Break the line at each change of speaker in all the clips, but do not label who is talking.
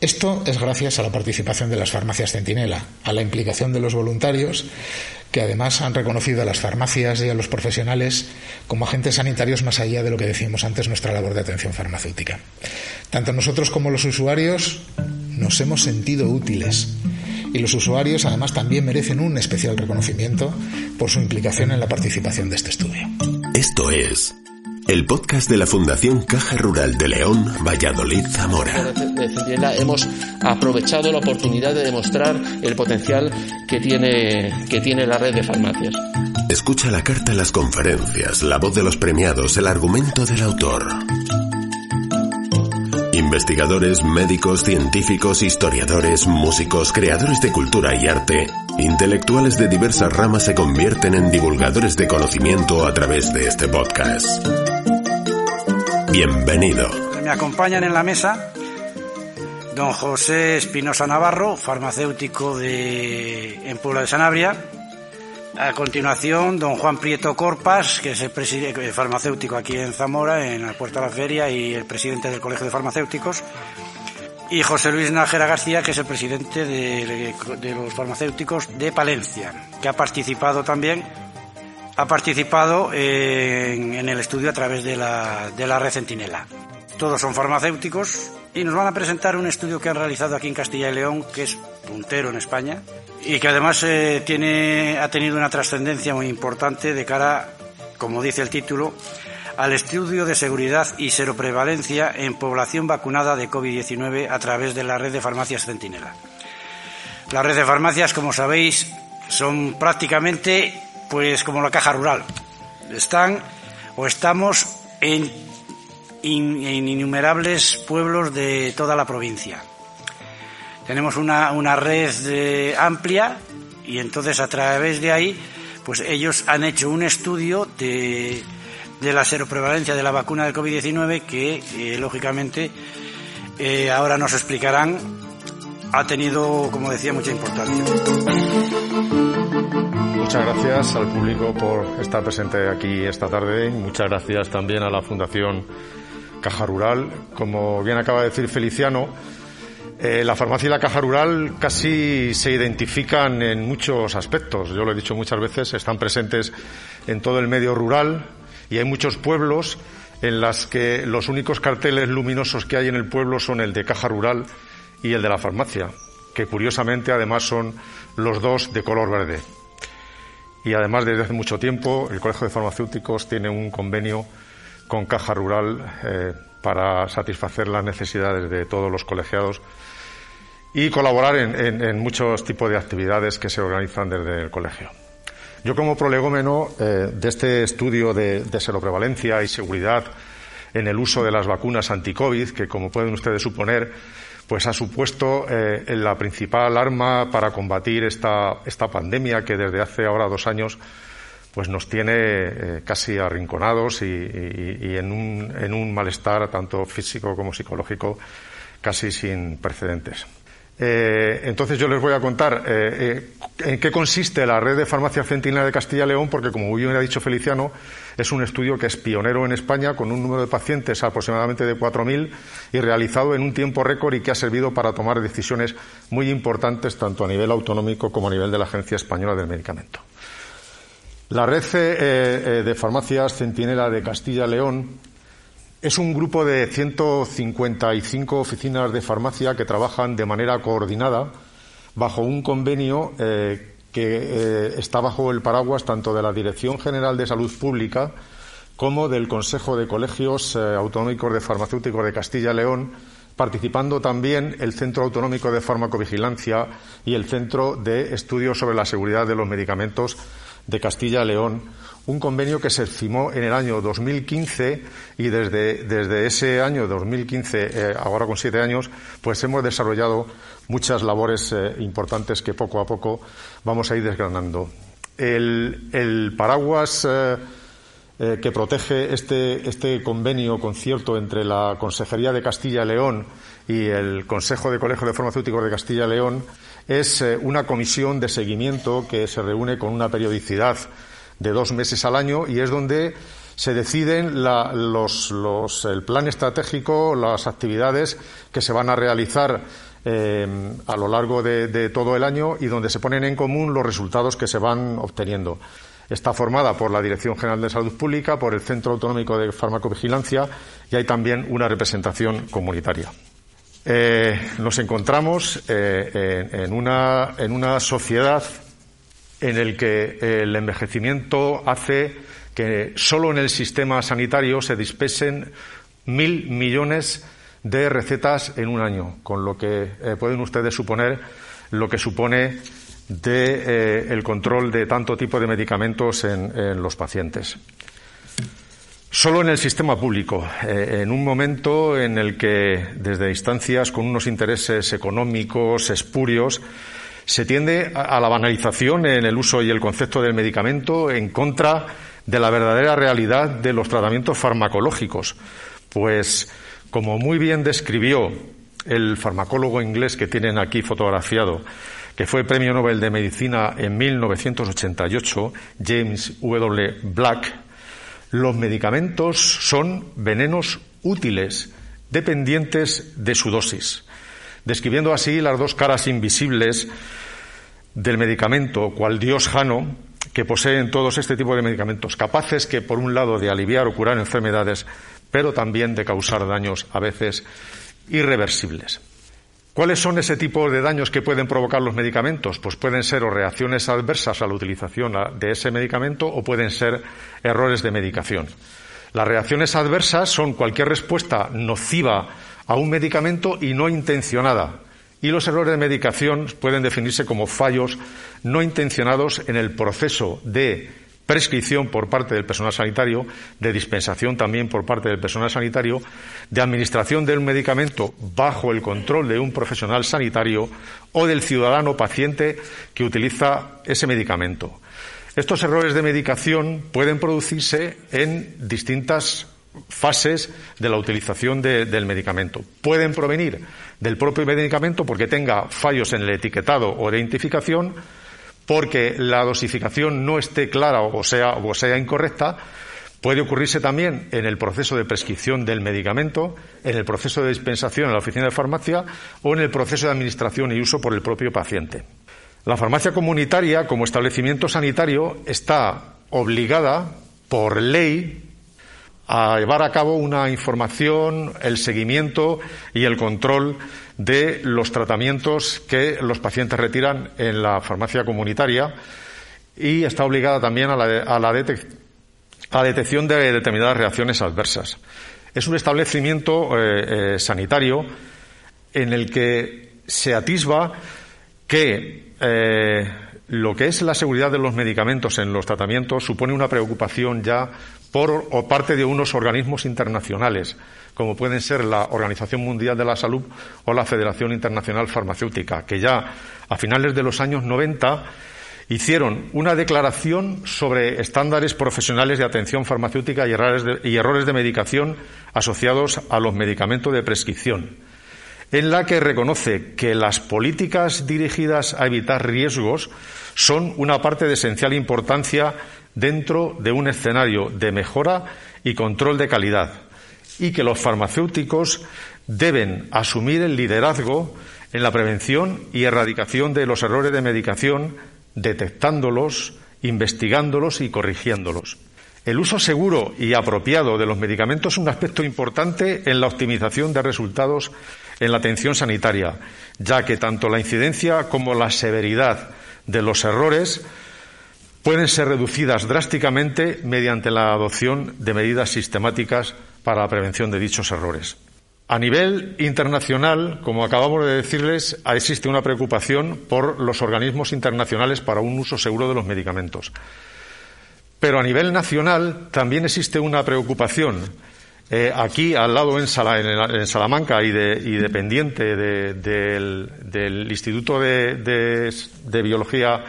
Esto es gracias a la participación de las farmacias Centinela, a la implicación de los voluntarios, que además han reconocido a las farmacias y a los profesionales como agentes sanitarios más allá de lo que decíamos antes nuestra labor de atención farmacéutica. Tanto nosotros como los usuarios nos hemos sentido útiles y los usuarios además también merecen un especial reconocimiento por su implicación en la participación de este estudio.
Esto es el podcast de la Fundación Caja Rural de León, Valladolid, Zamora.
Hemos aprovechado la oportunidad de demostrar el potencial que tiene, que tiene la red de farmacias.
Escucha la carta, las conferencias, la voz de los premiados, el argumento del autor. Investigadores, médicos, científicos, historiadores, músicos, creadores de cultura y arte, intelectuales de diversas ramas se convierten en divulgadores de conocimiento a través de este podcast. Bienvenido.
Me acompañan en la mesa don José Espinosa Navarro, farmacéutico de, en Puebla de Sanabria. A continuación, don Juan Prieto Corpas, que es el, el farmacéutico aquí en Zamora, en la Puerta de la Feria, y el presidente del Colegio de Farmacéuticos. Y José Luis Nájera García, que es el presidente de, de los farmacéuticos de Palencia, que ha participado también ha participado en, en, el estudio a través de la, de la red Centinela. Todos son farmacéuticos y nos van a presentar un estudio que han realizado aquí en Castilla y León, que es puntero en España y que además eh, tiene, ha tenido una trascendencia muy importante de cara, como dice el título, al estudio de seguridad y seroprevalencia en población vacunada de COVID-19 a través de la red de farmacias Centinela. La red de farmacias, como sabéis, son prácticamente pues como la caja rural. Están o estamos en, innumerables pueblos de toda la provincia. Tenemos una, una red de, amplia y entonces a través de ahí, pues ellos han hecho un estudio de, de la seroprevalencia de la vacuna del COVID-19 que, eh, lógicamente, eh, ahora nos explicarán, ha tenido, como decía, mucha importancia.
Muchas gracias al público por estar presente aquí esta tarde. Muchas gracias también a la Fundación Caja Rural. Como bien acaba de decir Feliciano, eh, la farmacia y la caja rural casi se identifican en muchos aspectos. Yo lo he dicho muchas veces, están presentes en todo el medio rural y hay muchos pueblos en las que los únicos carteles luminosos que hay en el pueblo son el de caja rural y el de la farmacia, que curiosamente además son los dos de color verde y además desde hace mucho tiempo el Colegio de Farmacéuticos tiene un convenio con Caja Rural eh, para satisfacer las necesidades de todos los colegiados y colaborar en, muchos tipos de actividades que se organizan desde el colegio. Yo como prolegómeno eh, de este estudio de, de seroprevalencia y seguridad en el uso de las vacunas anti-COVID, que como pueden ustedes suponer, pues ha supuesto eh, la principal arma para combatir esta, esta pandemia que desde hace ahora dos años pues nos tiene eh, casi arrinconados y, y, en, un, en un malestar tanto físico como psicológico casi sin precedentes. Eh, entonces yo les voy a contar eh, eh, en qué consiste la red de farmacia centinela de Castilla y León, porque como bien ha dicho Feliciano, es un estudio que es pionero en España con un número de pacientes aproximadamente de 4.000 y realizado en un tiempo récord y que ha servido para tomar decisiones muy importantes tanto a nivel autonómico como a nivel de la Agencia Española del Medicamento. La red de farmacias Centinela de Castilla y León es un grupo de 155 oficinas de farmacia que trabajan de manera coordinada bajo un convenio eh, que eh, está bajo el paraguas tanto de la Dirección General de Salud Pública como del Consejo de Colegios eh, Autonómicos de Farmacéuticos de Castilla y León, participando también el Centro Autonómico de Farmacovigilancia y el Centro de Estudios sobre la Seguridad de los Medicamentos de Castilla y León, un convenio que se firmó en el año 2015 y desde, desde ese año 2015, eh, ahora con siete años, pues hemos desarrollado muchas labores eh, importantes que poco a poco vamos a ir desgranando. El, paraguas eh, que protege este, este convenio concierto entre la Consejería de Castilla y León y el Consejo de Colegio de Farmacéuticos de Castilla y León es una comisión de seguimiento que se reúne con una periodicidad de dos meses al año y es donde se deciden los, el plan estratégico, las actividades que se van a realizar a lo largo de, todo el año y donde se ponen en común los resultados que se van obteniendo. Está formada por la Dirección General de Salud Pública, por el Centro Autonómico de Farmacovigilancia y hay también una representación comunitaria. Eh, nos encontramos eh, en, una, sociedad en la que el envejecimiento hace que solo en el sistema sanitario se dispesen mil millones de recetas en un año, con lo que eh, pueden ustedes suponer lo que supone el control de tanto tipo de medicamentos en los pacientes. Solo en el sistema público, eh, en un momento en el que, desde instancias con unos intereses económicos espurios, se tiende a la banalización en el uso y el concepto del medicamento en contra de la verdadera realidad de los tratamientos farmacológicos. Pues, como muy bien describió el farmacólogo inglés que tienen aquí fotografiado, que fue Premio Nobel de Medicina en 1988, James W. Black, los medicamentos son venenos útiles, dependientes de su dosis, describiendo así las dos caras invisibles del medicamento, cual Dios Jano, que poseen todos este tipo de medicamentos, capaces que, por un lado, de aliviar o curar enfermedades, pero también de causar daños a veces irreversibles. ¿Cuáles son ese tipo de daños que pueden provocar los medicamentos? Pues pueden ser o reacciones adversas a la utilización de ese medicamento o pueden ser errores de medicación. Las reacciones adversas son cualquier respuesta nociva a un medicamento y no intencionada. Y los errores de medicación pueden definirse como fallos no intencionados en el proceso de prescripción por parte del personal sanitario, de dispensación también por parte del personal sanitario, de administración de un medicamento bajo el control de un profesional sanitario o del ciudadano paciente que utiliza ese medicamento. Estos errores de medicación pueden producirse en distintas fases de la utilización del medicamento. Pueden provenir del propio medicamento porque tenga fallos en el etiquetado o de identificación, porque la dosificación no esté clara o sea, o sea incorrecta, puede ocurrirse también en el proceso de prescripción del medicamento, en el proceso de dispensación en la oficina de farmacia o en el proceso de administración y uso por el propio paciente. La farmacia comunitaria, como establecimiento sanitario, está obligada por ley a llevar a cabo una información, el seguimiento y el control de los tratamientos que los pacientes retiran en la farmacia comunitaria y está obligada también a la, detección de determinadas reacciones adversas. Es un establecimiento eh, eh, sanitario en el que se atisba que eh, lo que es la seguridad de los medicamentos en los tratamientos supone una preocupación ya por o parte de unos organismos internacionales como pueden ser la Organización Mundial de la Salud o la Federación Internacional Farmacéutica, que ya a finales de los años 90 hicieron una declaración sobre estándares profesionales de atención farmacéutica y errores de, y errores de medicación asociados a los medicamentos de prescripción, en la que reconoce que las políticas dirigidas a evitar riesgos son una parte de esencial importancia dentro de un escenario de mejora y control de calidad y que los farmacéuticos deben asumir el liderazgo en la prevención y erradicación de los errores de medicación, detectándolos, investigándolos y corrigiéndolos. El uso seguro y apropiado de los medicamentos es un aspecto importante en la optimización de resultados en la atención sanitaria, ya que tanto la incidencia como la severidad de los errores pueden ser reducidas drásticamente mediante la adopción de medidas sistemáticas para la prevención de dichos errores. A nivel internacional, como acabamos de decirles, existe una preocupación por los organismos internacionales para un uso seguro de los medicamentos. Pero a nivel nacional también existe una preocupación. Eh, aquí, al lado en, Salamanca y, dependiente del, Instituto de Biología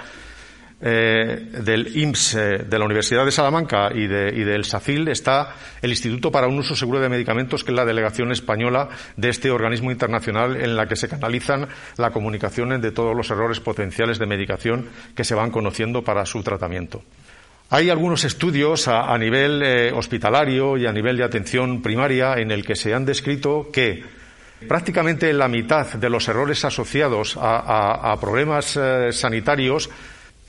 eh, del IMSS eh, de la Universidad de Salamanca y, del SACIL está el Instituto para un Uso Seguro de Medicamentos, que es la delegación española de este organismo internacional en la que se canalizan la comunicación de todos los errores potenciales de medicación que se van conociendo para su tratamiento. Hay algunos estudios a, nivel eh, hospitalario y a nivel de atención primaria en el que se han descrito que Prácticamente la mitad de los errores asociados a, problemas eh, sanitarios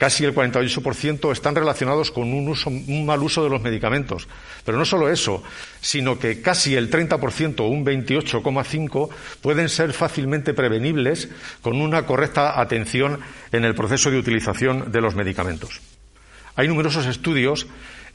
casi el 48% están relacionados con un, mal uso de los medicamentos. Pero no solo eso, sino que casi el 30% o un 28,5% pueden ser fácilmente prevenibles con una correcta atención en el proceso de utilización de los medicamentos. Hay numerosos estudios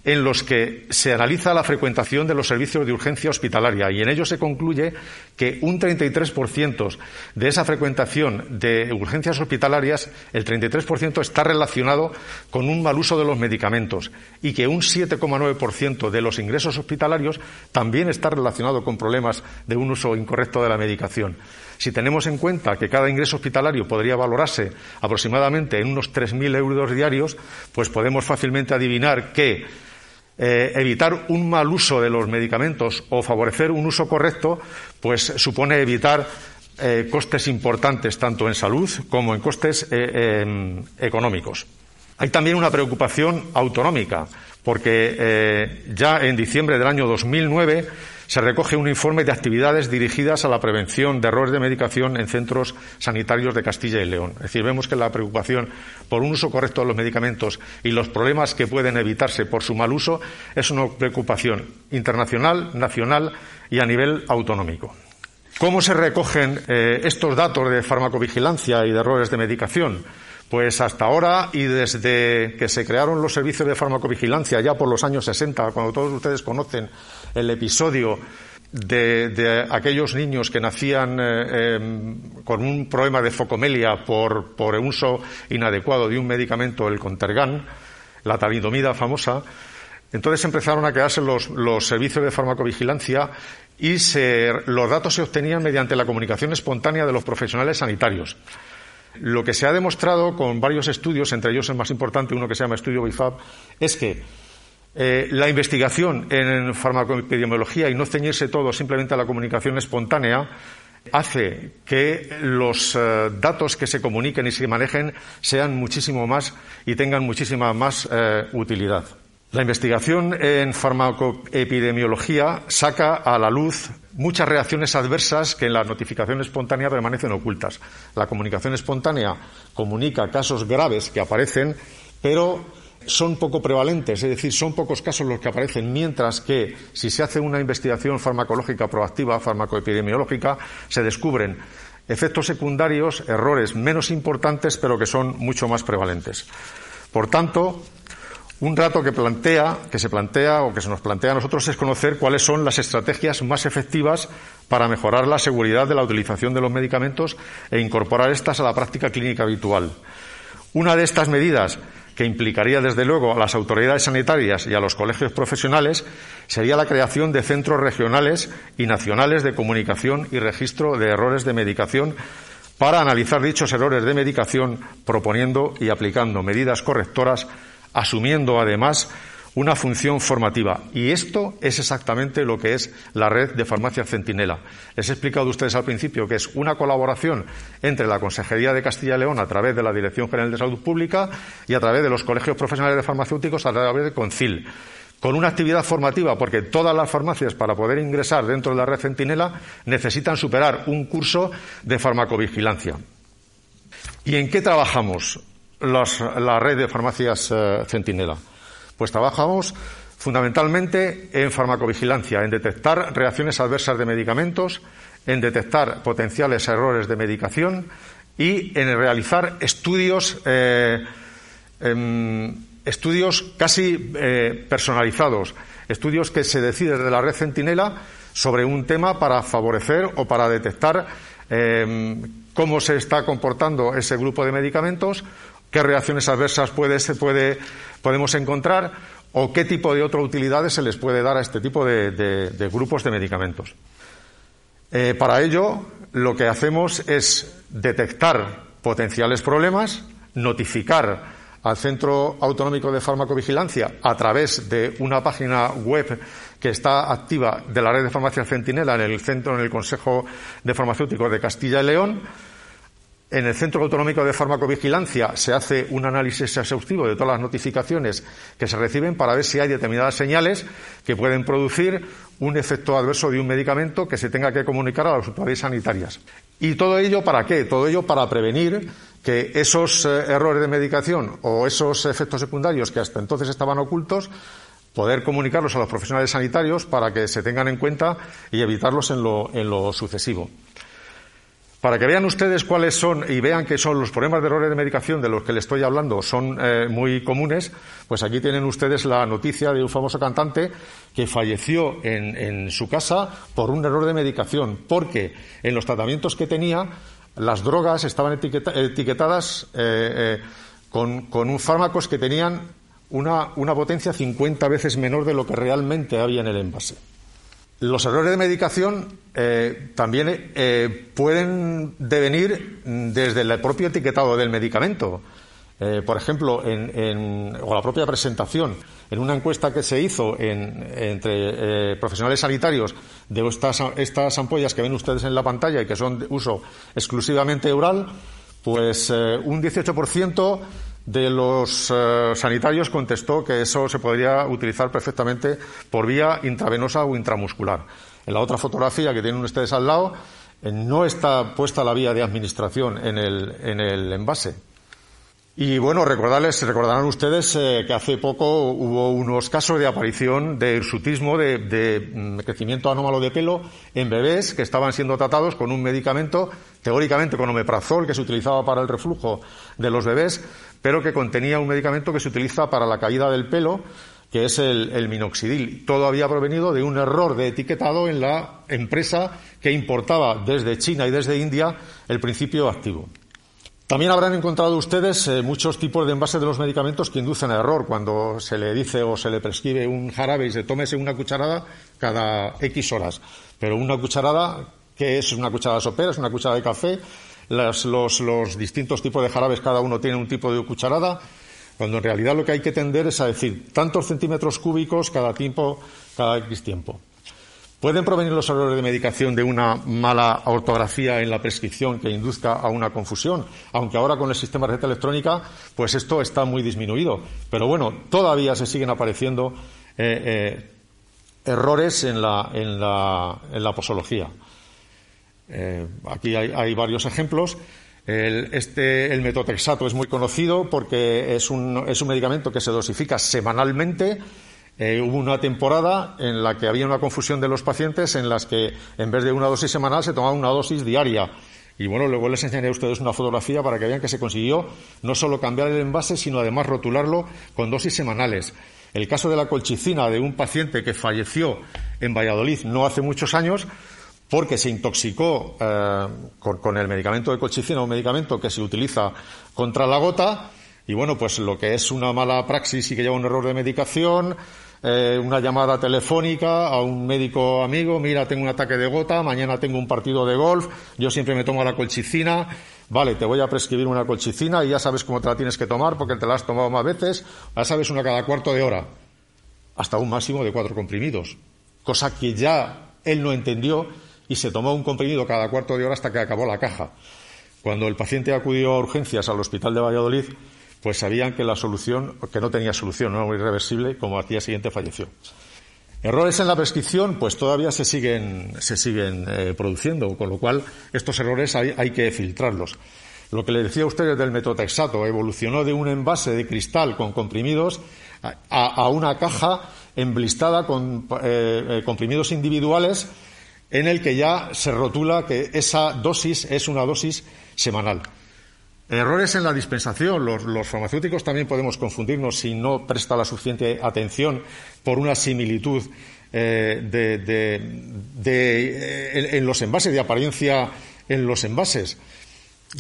en los que se analiza la frecuentación de los servicios de urgencia hospitalaria y en ellos se concluye que un 33% de esa frecuentación de urgencias hospitalarias, el 33% está relacionado con un mal uso de los medicamentos y que un 7,9% de los ingresos hospitalarios también está relacionado con problemas de un uso incorrecto de la medicación. Si tenemos en cuenta que cada ingreso hospitalario podría valorarse aproximadamente en unos 3.000 euros diarios, pues podemos fácilmente adivinar que eh, evitar un mal uso de los medicamentos o favorecer un uso correcto, pues supone evitar eh, costes importantes tanto en salud como en costes eh, em, económicos. Hay también una preocupación autonómica, porque ya en diciembre del año 2009 se recoge un informe de actividades dirigidas a la prevención de errores de medicación en centros sanitarios de Castilla y León. Es decir, vemos que la preocupación por un uso correcto de los medicamentos y los problemas que pueden evitarse por su mal uso es una preocupación internacional, nacional y a nivel autonómico. ¿Cómo se recogen eh, estos datos de farmacovigilancia y de errores de medicación? Pues hasta ahora y desde que se crearon los servicios de farmacovigilancia ya por los años 60, cuando todos ustedes conocen el episodio de, aquellos niños que nacían eh, em, con un problema de focomelia por, por uso inadecuado de un medicamento, el Contergan, la talidomida famosa, entonces empezaron a crearse los, los servicios de farmacovigilancia y se, los datos se obtenían mediante la comunicación espontánea de los profesionales sanitarios. Lo que se ha demostrado con varios estudios, entre ellos el más importante, uno que se llama estudio BIFAB, es que eh, la investigación en farmacoepidemiología y no ceñirse todo simplemente a la comunicación espontánea hace que los eh, datos que se comuniquen y se manejen sean muchísimo más y tengan muchísima más eh, utilidad. La investigación en farmacoepidemiología saca a la luz muchas reacciones adversas que en la notificación espontánea permanecen ocultas. La comunicación espontánea comunica casos graves que aparecen, pero son poco prevalentes, es decir, son pocos casos los que aparecen, mientras que si se hace una investigación farmacológica proactiva, farmacoepidemiológica, se descubren efectos secundarios, errores menos importantes, pero que son mucho más prevalentes. Por tanto, un rato que plantea, que se plantea o que se nos plantea a nosotros es conocer cuáles son las estrategias más efectivas para mejorar la seguridad de la utilización de los medicamentos e incorporar estas a la práctica clínica habitual. Una de estas medidas que implicaría desde luego a las autoridades sanitarias y a los colegios profesionales sería la creación de centros regionales y nacionales de comunicación y registro de errores de medicación para analizar dichos errores de medicación, proponiendo y aplicando medidas correctoras asumiendo además una función formativa. Y esto es exactamente lo que es la red de farmacia Centinela. Les he explicado a ustedes al principio que es una colaboración entre la Consejería de Castilla y León a través de la Dirección General de Salud Pública y a través de los colegios profesionales de farmacéuticos a través de CONCIL con una actividad formativa, porque todas las farmacias para poder ingresar dentro de la red Centinela necesitan superar un curso de farmacovigilancia. ¿Y en qué trabajamos? La red de farmacias eh, Centinela? Pues trabajamos fundamentalmente en farmacovigilancia, en detectar reacciones adversas de medicamentos, en detectar potenciales errores de medicación y en realizar estudios, eh, em, estudios casi eh, personalizados, estudios que se deciden de la red Centinela sobre un tema para favorecer o para detectar em, cómo se está comportando ese grupo de medicamentos qué reacciones adversas puede, podemos encontrar o qué tipo de otras utilidades se les puede dar a este tipo de, grupos de medicamentos. Eh, para ello, lo que hacemos es detectar potenciales problemas, notificar al Centro Autonómico de Farmacovigilancia a través de una página web que está activa de la red de farmacia Centinela en el centro, en el Consejo de Farmacéuticos de Castilla y León, en el Centro Autonómico de Farmacovigilancia se hace un análisis exhaustivo de todas las notificaciones que se reciben para ver si hay determinadas señales que pueden producir un efecto adverso de un medicamento que se tenga que comunicar a las autoridades sanitarias. ¿Y todo ello para qué? Todo ello para prevenir que esos eh, errores de medicación o esos efectos secundarios que hasta entonces estaban ocultos poder comunicarlos a los profesionales sanitarios para que se tengan en cuenta y evitarlos en lo, en lo sucesivo. Para que vean ustedes cuáles son y vean que son los problemas de errores de medicación de los que les estoy hablando son eh, muy comunes, pues aquí tienen ustedes la noticia de un famoso cantante que falleció en, su casa por un error de medicación, porque en los tratamientos que tenía las drogas estaban etiquetadas eh, eh, con, con fármacos que tenían una, una potencia 50 veces menor de lo que realmente había en el envase. Los errores de medicación eh, también eh, pueden devenir desde el propio etiquetado del medicamento. Eh, por ejemplo, en, o la propia presentación. En una encuesta que se hizo entre profesionales sanitarios de estas, estas, ampollas que ven ustedes en la pantalla y que son de uso exclusivamente oral, pues un 18% de los eh, sanitarios contestó que eso se podría utilizar perfectamente por vía intravenosa o intramuscular. En la otra fotografía que tienen ustedes al lado eh, no está puesta la vía de administración en el, en el envase. Y bueno, recordarles, recordarán ustedes eh, que hace poco hubo unos casos de aparición de hirsutismo, de, mm, crecimiento anómalo de pelo en bebés que estaban siendo tratados con un medicamento, teóricamente con omeprazol, que se utilizaba para el reflujo de los bebés, pero que contenía un medicamento que se utiliza para la caída del pelo, que es el, minoxidil. Todo había provenido de un error de etiquetado en la empresa que importaba desde China y desde India el principio activo. También habrán encontrado ustedes eh, muchos tipos de envases de los medicamentos que inducen error cuando se le dice o se le prescribe un jarabe y se tómese una cucharada cada X horas. Pero una cucharada, ¿qué es una cucharada sopera? ¿Es una cucharada de café? Los, los, distintos tipos de jarabes, cada uno tiene un tipo de cucharada, cuando en realidad lo que hay que tender es a decir tantos centímetros cúbicos cada tiempo, cada X tiempo. ¿Pueden provenir los errores de medicación de una mala ortografía en la prescripción que induzca a una confusión? Aunque ahora con el sistema de receta electrónica, pues esto está muy disminuido. Pero bueno, todavía se siguen apareciendo eh, eh, errores en la, en la, en la posología. Eh, aquí hay, varios ejemplos. El, este, el metotrexato es muy conocido porque es un, es un medicamento que se dosifica semanalmente eh, hubo una temporada en la que había una confusión de los pacientes en las que en vez de una dosis semanal se tomaba una dosis diaria. Y bueno, luego les enseñaré a ustedes una fotografía para que vean que se consiguió no solo cambiar el envase, sino además rotularlo con dosis semanales. El caso de la colchicina de un paciente que falleció en Valladolid no hace muchos años porque se intoxicó eh, con, el medicamento de colchicina, un medicamento que se utiliza contra la gota, y bueno, pues lo que es una mala praxis y que lleva un error de medicación, eh, una llamada telefónica a un médico amigo, mira, tengo un ataque de gota, mañana tengo un partido de golf, yo siempre me tomo la colchicina, vale, te voy a prescribir una colchicina y ya sabes cómo te la tienes que tomar porque te la has tomado más veces, ya sabes una cada cuarto de hora, hasta un máximo de cuatro comprimidos, cosa que ya él no entendió y se tomó un comprimido cada cuarto de hora hasta que acabó la caja. Cuando el paciente acudió a urgencias al hospital de Valladolid, pues sabían que la solución, que no tenía solución, no era irreversible, como al día siguiente falleció. Errores en la prescripción, pues todavía se siguen, se siguen eh, produciendo, con lo cual estos errores hay, hay, que filtrarlos. Lo que le decía a ustedes del metotrexato evolucionó de un envase de cristal con comprimidos a, una caja emblistada con eh, eh, comprimidos individuales en el que ya se rotula que esa dosis es una dosis semanal. Errores en la dispensación. Los, farmacéuticos también podemos confundirnos si no presta la suficiente atención por una similitud eh, eh, en, los envases, de apariencia en los envases.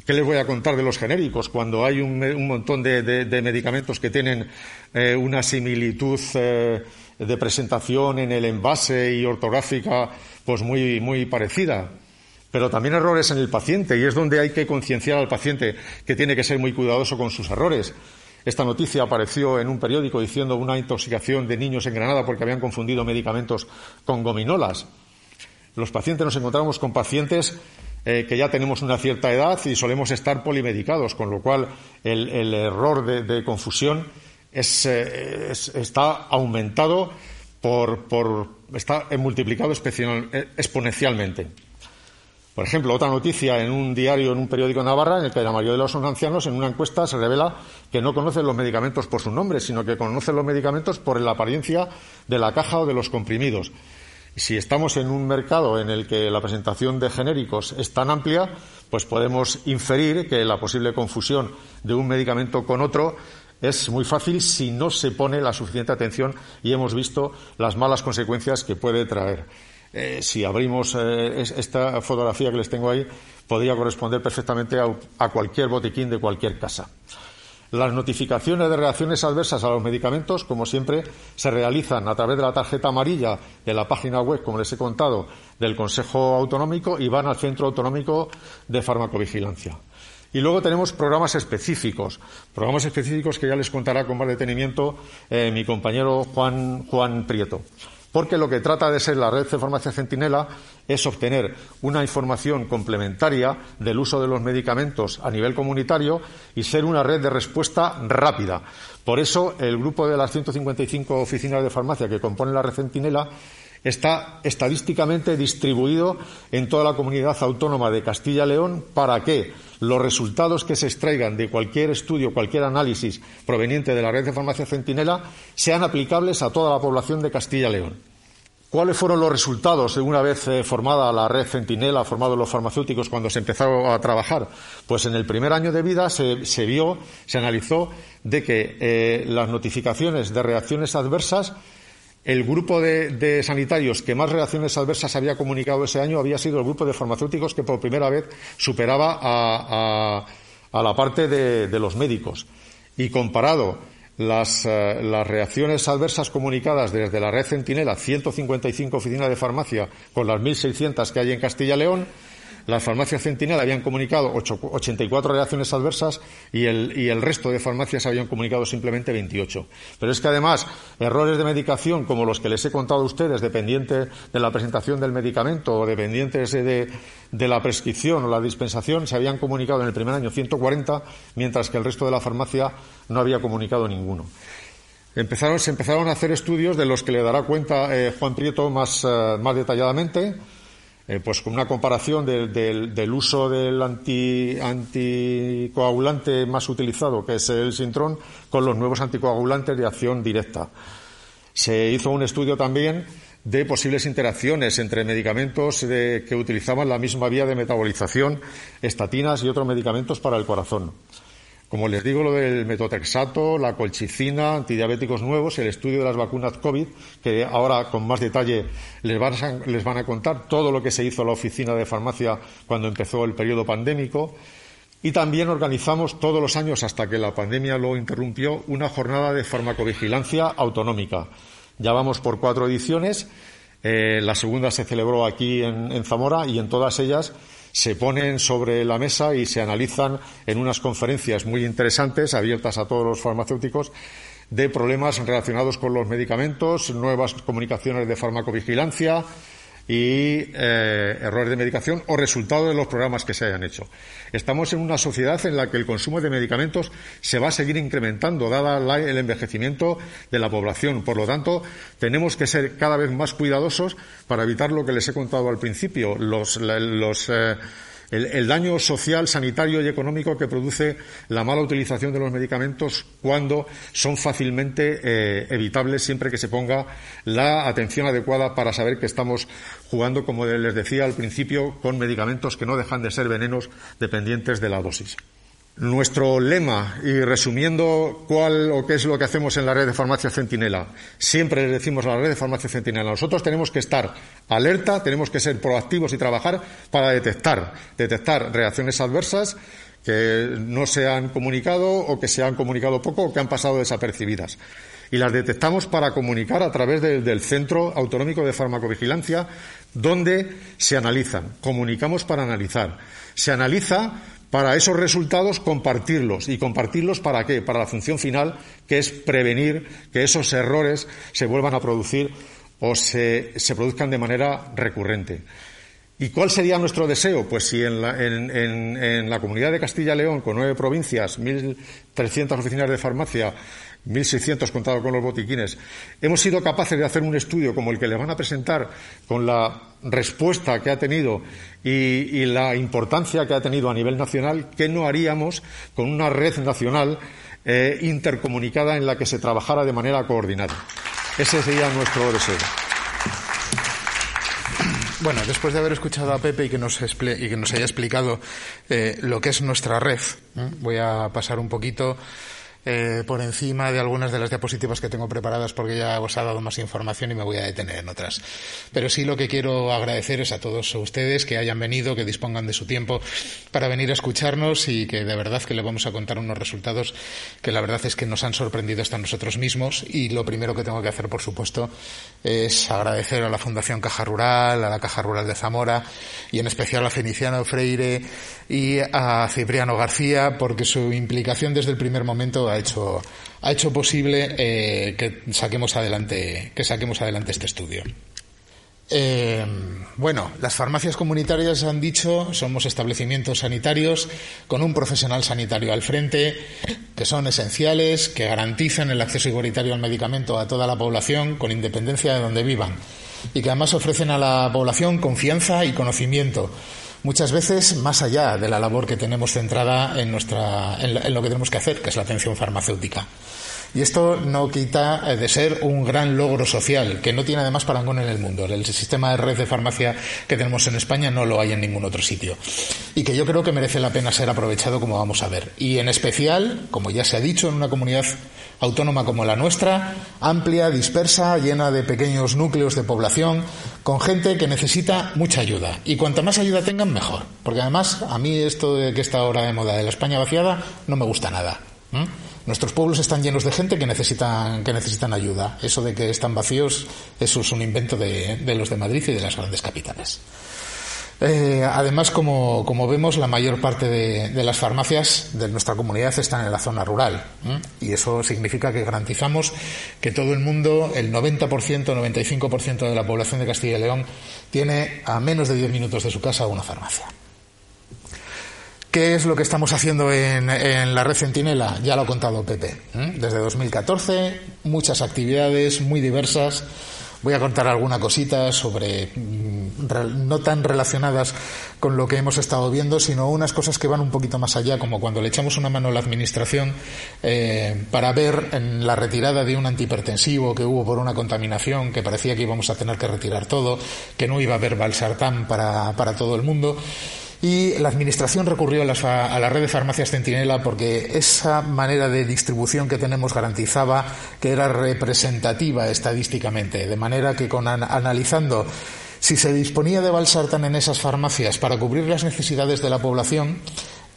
¿Qué les voy a contar de los genéricos? Cuando hay un, montón de, medicamentos que tienen eh, una similitud de presentación en el envase y ortográfica pues muy, muy parecida pero también errores en el paciente, y es donde hay que concienciar al paciente que tiene que ser muy cuidadoso con sus errores. Esta noticia apareció en un periódico diciendo una intoxicación de niños en Granada porque habían confundido medicamentos con gominolas. Los pacientes nos encontramos con pacientes eh, que ya tenemos una cierta edad y solemos estar polimedicados, con lo cual el, error de, confusión eh, está aumentado por, está multiplicado exponencialmente. Por ejemplo, otra noticia en un diario, en un periódico en Navarra, en el que la mayoría de los ancianos, en una encuesta, se revela que no conocen los medicamentos por su nombre, sino que conocen los medicamentos por la apariencia de la caja o de los comprimidos. Si estamos en un mercado en el que la presentación de genéricos es tan amplia, pues podemos inferir que la posible confusión de un medicamento con otro es muy fácil si no se pone la suficiente atención y hemos visto las malas consecuencias que puede traer. Eh, si abrimos eh, esta fotografía que les tengo ahí, podría corresponder perfectamente a cualquier botiquín de cualquier casa. Las notificaciones de reacciones adversas a los medicamentos, como siempre, se realizan a través de la tarjeta amarilla de la página web, como les he contado, del Consejo Autonómico y van al Centro Autonómico de Farmacovigilancia. Y luego tenemos programas específicos, programas específicos que ya les contará con más detenimiento eh, mi compañero Juan, Juan Prieto porque lo que trata de ser la red de farmacia centinela es obtener una información complementaria del uso de los medicamentos a nivel comunitario y ser una red de respuesta rápida. Por eso, el grupo de las 155 oficinas de farmacia que componen la red centinela está estadísticamente distribuido en toda la comunidad autónoma de Castilla y León para que los resultados que se extraigan de cualquier estudio, cualquier análisis proveniente de la red de farmacia centinela sean aplicables a toda la población de Castilla y León. ¿Cuáles fueron los resultados de una vez eh, formada la red Centinela, formados los farmacéuticos cuando se empezó a trabajar? Pues en el primer año de vida se, vio, se analizó de que eh, las notificaciones de reacciones adversas, el grupo de, sanitarios que más reacciones adversas había comunicado ese año había sido el grupo de farmacéuticos que por primera vez superaba a, la parte de los médicos. Y comparado las, eh, las, reacciones adversas comunicadas desde la red Centinela, 155 oficinas de farmacia, con las 1.600 que hay en Castilla y León, las farmacias Centinela habían comunicado 84 reacciones adversas y el, resto de farmacias habían comunicado simplemente 28. Pero es que además, errores de medicación como los que les he contado a ustedes, dependientes de la presentación del medicamento o dependientes de, de la prescripción o la dispensación, se habían comunicado en el primer año 140, mientras que el resto de la farmacia no había comunicado ninguno. Empezaron, se empezaron a hacer estudios de los que le dará cuenta eh, Juan Prieto más, eh, más detalladamente eh, pues con una comparación del, uso del anticoagulante más utilizado, que es el Sintrón, con los nuevos anticoagulantes de acción directa. Se hizo un estudio también de posibles interacciones entre medicamentos que utilizaban la misma vía de metabolización, estatinas y otros medicamentos para el corazón. Como les digo, lo del metotrexato, la colchicina, antidiabéticos nuevos, el estudio de las vacunas COVID, que ahora con más detalle les van, a, contar todo lo que se hizo la oficina de farmacia cuando empezó el periodo pandémico. Y también organizamos todos los años, hasta que la pandemia lo interrumpió, una jornada de farmacovigilancia autonómica. Ya vamos por cuatro ediciones. Eh, la segunda se celebró aquí en Zamora y en todas ellas se ponen sobre la mesa y se analizan en unas conferencias muy interesantes, abiertas a todos los farmacéuticos, de problemas relacionados con los medicamentos, nuevas comunicaciones de farmacovigilancia, y eh, errores de medicación o resultado de los programas que se hayan hecho. Estamos en una sociedad en la que el consumo de medicamentos se va a seguir incrementando, dada el envejecimiento de la población. Por lo tanto, tenemos que ser cada vez más cuidadosos para evitar lo que les he contado al principio, los, eh, el, daño social, sanitario y económico que produce la mala utilización de los medicamentos cuando son fácilmente eh, evitables siempre que se ponga la atención adecuada para saber que estamos jugando, como les decía al principio, con medicamentos que no dejan de ser venenos dependientes de la dosis. Nuestro lema, y resumiendo cuál o qué es lo que hacemos en la red de farmacia Centinela, siempre les decimos a la red de farmacia Centinela, nosotros tenemos que estar alerta, tenemos que ser proactivos y trabajar para detectar, detectar reacciones adversas que no se han comunicado o que se han comunicado poco o que han pasado desapercibidas. Y las detectamos para comunicar a través del Centro Autonómico de Farmacovigilancia, donde se analizan. Comunicamos para analizar. Se analiza para esos resultados compartirlos. ¿Y compartirlos para qué? Para la función final, que es prevenir que esos errores se vuelvan a producir o se, produzcan de manera recurrente. ¿Y cuál sería nuestro deseo? Pues si en la, en la comunidad de Castilla y León, con nueve provincias, 1.300 oficinas de farmacia, 1.600 contado con los botiquines, hemos sido capaces de hacer un estudio como el que le van a presentar con la respuesta que ha tenido y, la importancia que ha tenido a nivel nacional, ¿qué no haríamos con una red nacional eh, intercomunicada en la que se trabajara de manera coordinada? Ese sería nuestro deseo.
Bueno, después de haber escuchado a Pepe y que nos, haya explicado eh, lo que es nuestra red, voy a pasar un poquito eh, por encima de algunas de las diapositivas que tengo preparadas porque ya os ha dado más información y me voy a detener en otras. Pero sí lo que quiero agradecer es a todos ustedes que hayan venido, que dispongan de su tiempo para venir a escucharnos y que de verdad que le vamos a contar unos resultados que la verdad es que nos han sorprendido hasta nosotros mismos y lo primero que tengo que hacer, por supuesto, es agradecer a la Fundación Caja Rural, a la Caja Rural de Zamora y en especial a Feliciano Freire y a Cipriano García porque su implicación desde el primer momento ha hecho, ha hecho posible eh, que saquemos adelante, que saquemos adelante este estudio. Eh, bueno, las farmacias comunitarias han dicho somos establecimientos sanitarios con un profesional sanitario al frente, que son esenciales, que garantizan el acceso igualitario al medicamento a toda la población con independencia de donde vivan y que además ofrecen a la población confianza y conocimiento muchas veces más allá de la labor que tenemos centrada en, nuestra, en, lo que tenemos que hacer, que es la atención farmacéutica. Y esto no quita eh, de ser un gran logro social, que no tiene además parangón en el mundo. El sistema de red de farmacia que tenemos en España no lo hay en ningún otro sitio. Y que yo creo que merece la pena ser aprovechado como vamos a ver. Y en especial, como ya se ha dicho, en una comunidad autónoma como la nuestra, amplia, dispersa, llena de pequeños núcleos de población, con gente que necesita mucha ayuda. Y cuanta más ayuda tengan, mejor. Porque además, a mí esto de que está ahora de moda de la España vaciada no me gusta nada. Nuestros pueblos están llenos de gente que necesitan, que necesitan ayuda. Eso de que están vacíos, eso es un invento de, de los de Madrid y de las grandes capitales. Eh, además, como, vemos, la mayor parte de, las farmacias de nuestra comunidad están en la zona rural. Y eso significa que garantizamos que todo el mundo, el 90%, 95% de la población de Castilla y León, tiene a menos de 10 minutos de su casa una farmacia. ¿Qué es lo que estamos haciendo en, la red Centinela? Ya lo ha contado Pepe. Desde 2014, muchas actividades muy diversas Voy a contar alguna cosita sobre, mm, no tan relacionadas con lo que hemos estado viendo, sino unas cosas que van un poquito más allá, como cuando le echamos una mano a la Administración eh, para ver la retirada de un antihipertensivo que hubo por una contaminación, que parecía que íbamos a tener que retirar todo, que no iba a haber valsartán para, para todo el mundo y la Administración recurrió a la, red de farmacias Centinela porque esa manera de distribución que tenemos garantizaba que era representativa estadísticticamente, de manera que con analizando si se disponía de valsartán en esas farmacias para cubrir las necesidades de la población,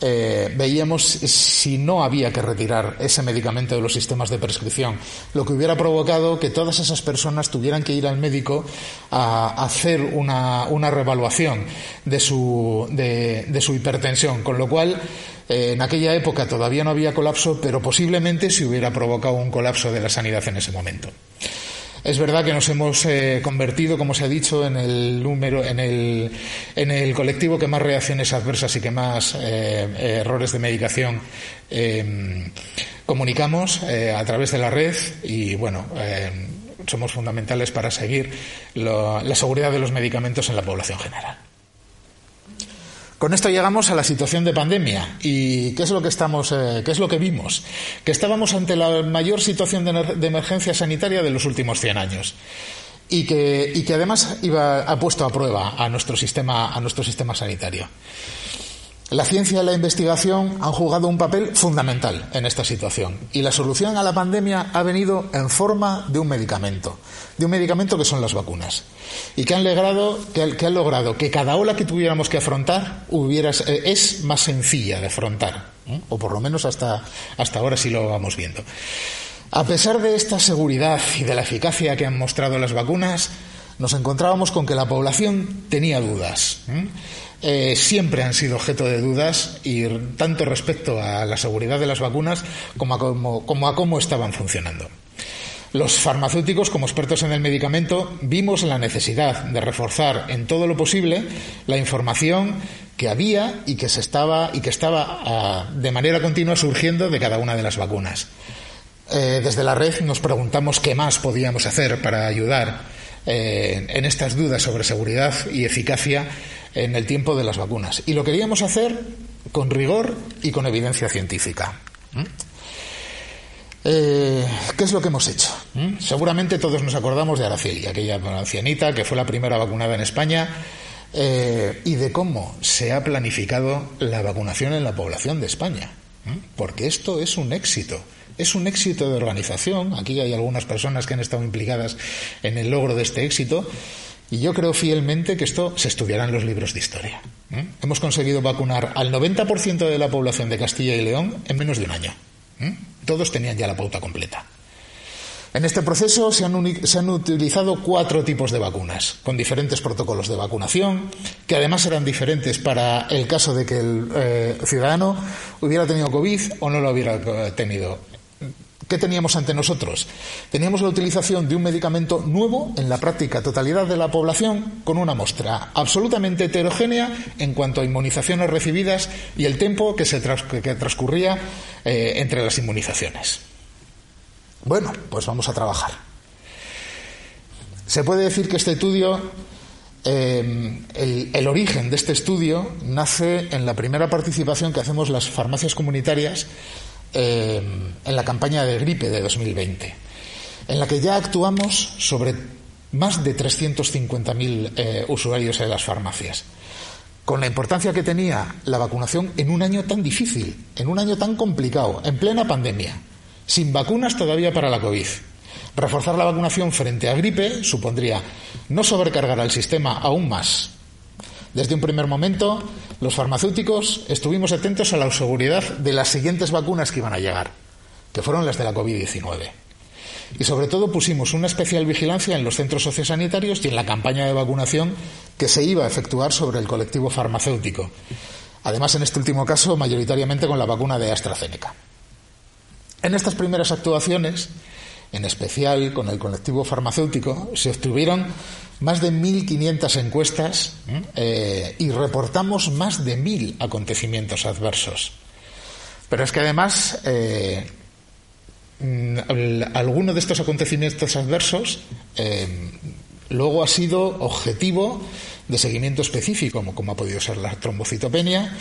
eh, veíamos si no había que retirar ese medicamento de los sistemas de prescripción, lo que hubiera provocado que todas esas personas tuvieran que ir al médico a hacer una, una revaluación de su, de, su hipertensión, con lo cual eh, en aquella época todavía no había colapso, pero posiblemente se hubiera provocado un colapso de la sanidad en ese momento. Es verdad que nos hemos eh, convertido, como se ha dicho, en el número, en el, colectivo que más reacciones adversas y que más eh, errores de medicación eh, comunicamos a través de la red y bueno somos fundamentales para seguir la seguridad de los medicamentos en la población general. Con esto llegamos a la situación de pandemia. ¿Y qué es lo que estamos, eh, qué es lo que vimos? Que estábamos ante la mayor situación de, emergencia sanitaria de los últimos 100 años. Y que, además iba, ha puesto a prueba a nuestro sistema, a nuestro sistema sanitario. La ciencia y la investigación han jugado un papel fundamental en esta situación y la solución a la pandemia ha venido en forma de un medicamento, de un medicamento que son las vacunas y que han, logrado, que, cada ola que tuviéramos que afrontar hubiera, eh, es más sencilla de afrontar, o por lo menos hasta, hasta ahora sí lo vamos viendo. A pesar de esta seguridad y de la eficacia que han mostrado las vacunas, nos encontrábamos con que la población tenía dudas. Eh, siempre han sido objeto de dudas tanto respecto a la seguridad de las vacunas como a cómo, estaban funcionando. Los farmacéuticos, como expertos en el medicamento, vimos la necesidad de reforzar en todo lo posible la información que había y que se estaba y que estaba ah, de manera continua surgiendo de cada una de las vacunas. Eh, desde la red nos preguntamos qué más podíamos hacer para ayudar eh, en estas dudas sobre seguridad y eficacia en el tiempo de las vacunas. Y lo queríamos hacer con rigor y con evidencia científica. ¿Mm? Eh, ¿Qué es lo que hemos hecho? ¿Mm? Seguramente todos nos acordamos de Araceli, aquella ancianita que fue la primera vacunada en España, y de cómo se ha planificado la vacunación en la población de España. ¿Mm? Porque esto es un éxito es un éxito de organización. Aquí hay algunas personas que han estado implicadas en el logro de este éxito. Y yo creo fielmente que esto se estudiará en los libros de historia. ¿eh? Hemos conseguido vacunar al 90% de la población de Castilla y León en menos de un año. ¿eh? Todos tenían ya la pauta completa. En este proceso se han, utilizado cuatro tipos de vacunas, con diferentes protocolos de vacunación, que además eran diferentes para el caso de que el eh, ciudadano hubiera tenido COVID o no lo hubiera tenido. ¿Qué teníamos ante nosotros? Teníamos la utilización de un medicamento nuevo en la práctica totalidad de la población con una muestra absolutamente heterogénea en cuanto a inmunizaciones recibidas y el tiempo que, se transcurría eh, entre las inmunizaciones. Bueno, pues vamos a trabajar. Se puede decir que este estudio, eh, el, origen de este estudio nace en la primera participación que hacemos las farmacias comunitarias eh, en la campaña de gripe de 2020, en la que ya actuamos sobre más de 350.000 eh, usuarios en las farmacias. Con la importancia que tenía la vacunación en un año tan difícil, en un año tan complicado, en plena pandemia, sin vacunas todavía para la COVID. Reforzar la vacunación frente a gripe supondría no sobrecargar al sistema aún más, desde un primer momento, los farmacéuticos estuvimos atentos a la seguridad de las siguientes vacunas que iban a llegar, que fueron las de la COVID-19. Y sobre todo pusimos una especial vigilancia en los centros sociosanitarios y en la campaña de vacunación que se iba a efectuar sobre el colectivo farmacéutico. Además, en este último caso, mayoritariamente con la vacuna de AstraZeneca. En estas primeras actuaciones, en especial con el colectivo farmacéutico, se obtuvieron más de 1.500 encuestas eh, y reportamos más de 1.000 acontecimientos adversos. Pero es que además, eh, mm, alguno de estos acontecimientos adversos eh, luego ha sido objetivo de seguimiento específico, como, como ha podido ser la trombocitopenia,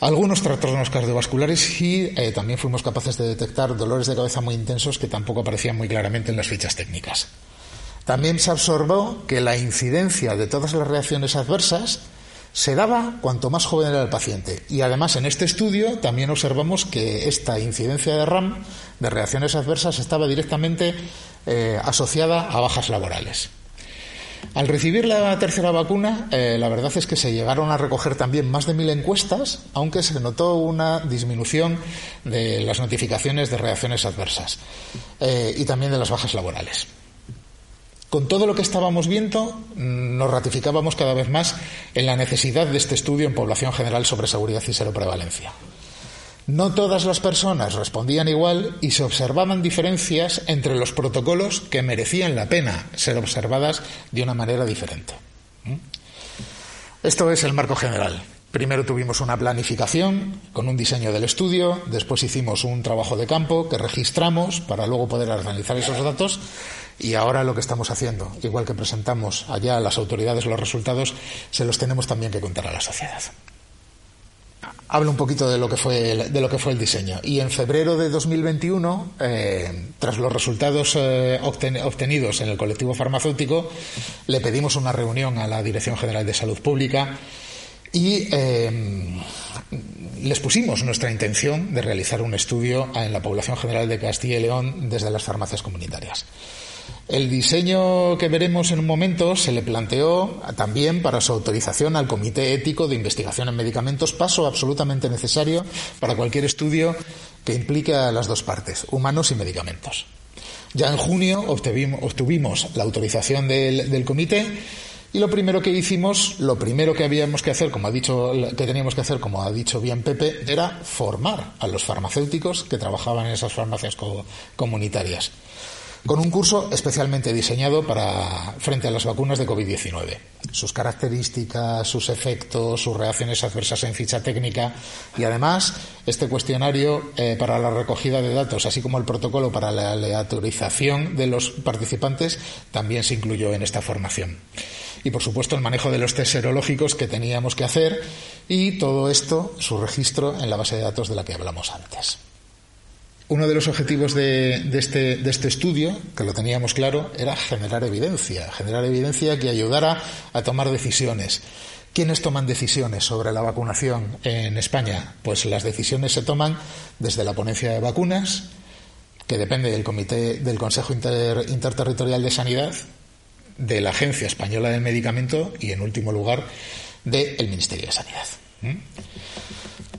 algunos trastornos cardiovasculares y también fuimos capaces de detectar dolores de cabeza muy intensos que tampoco aparecían muy claramente en las fichas técnicas. También se observó que la incidencia de todas las reacciones adversas se daba cuanto más joven era el paciente. Y además en este estudio también observamos que esta incidencia de RAM, de reacciones adversas, estaba directamente eh, asociada a bajas laborales. Al recibir la tercera vacuna, eh, la verdad es que se llegaron a recoger también más de mil encuestas, aunque se notó una disminución de las notificaciones de reacciones adversas eh, y también de las bajas laborales. Con todo lo que estábamos viendo, nos ratificábamos cada vez más en la necesidad de este estudio en población general sobre seguridad y seroprevalencia. No todas las personas respondían igual y se observaban diferencias entre los protocolos que merecían la pena ser observadas de una manera diferente. ¿Mm? Esto es el marco general. Primero tuvimos una planificación con un diseño del estudio, después hicimos un trabajo de campo que registramos para luego poder analizar esos datos y ahora lo que estamos haciendo, igual que presentamos allá a las autoridades los resultados, se los tenemos también que contar a la sociedad. Hablo un poquito de lo que fue el, de lo que fue el diseño. Y en febrero de 2021, eh, tras los resultados eh, obtenidos en el colectivo farmacéutico, le pedimos una reunión a la Dirección General de Salud Pública y eh, les pusimos nuestra intención de realizar un estudio en la población general de Castilla y León desde las farmacias comunitarias. El diseño que veremos en un momento se le planteó también para su autorización al Comité Ético de Investigación en Medicamentos, paso absolutamente necesario para cualquier estudio que implique a las dos partes, humanos y medicamentos. Ya en junio obtuvimos, la autorización del, comité y lo primero que hicimos, lo primero que habíamos que hacer, como ha dicho, que teníamos que hacer, como ha dicho bien Pepe, era formar a los farmacéuticos que trabajaban en esas farmacias comunitarias. Con un curso especialmente diseñado para frente a las vacunas de COVID-19. Sus características, sus efectos, sus reacciones adversas en ficha técnica y además este cuestionario eh, para la recogida de datos, así como el protocolo para la aleatorización de los participantes, también se incluyó en esta formación. Y por supuesto el manejo de los test serológicos que teníamos que hacer y todo esto, su registro en la base de datos de la que hablamos antes. Uno de los objetivos este, de, este, estudio, que lo teníamos claro, era generar evidencia, generar evidencia que ayudara a tomar decisiones. ¿Quiénes toman decisiones sobre la vacunación en España? Pues las decisiones se toman desde la ponencia de vacunas, que depende del comité del Consejo Interterritorial de Sanidad, de la Agencia Española del Medicamento y, en último lugar, del Ministerio de Sanidad. ¿Mm?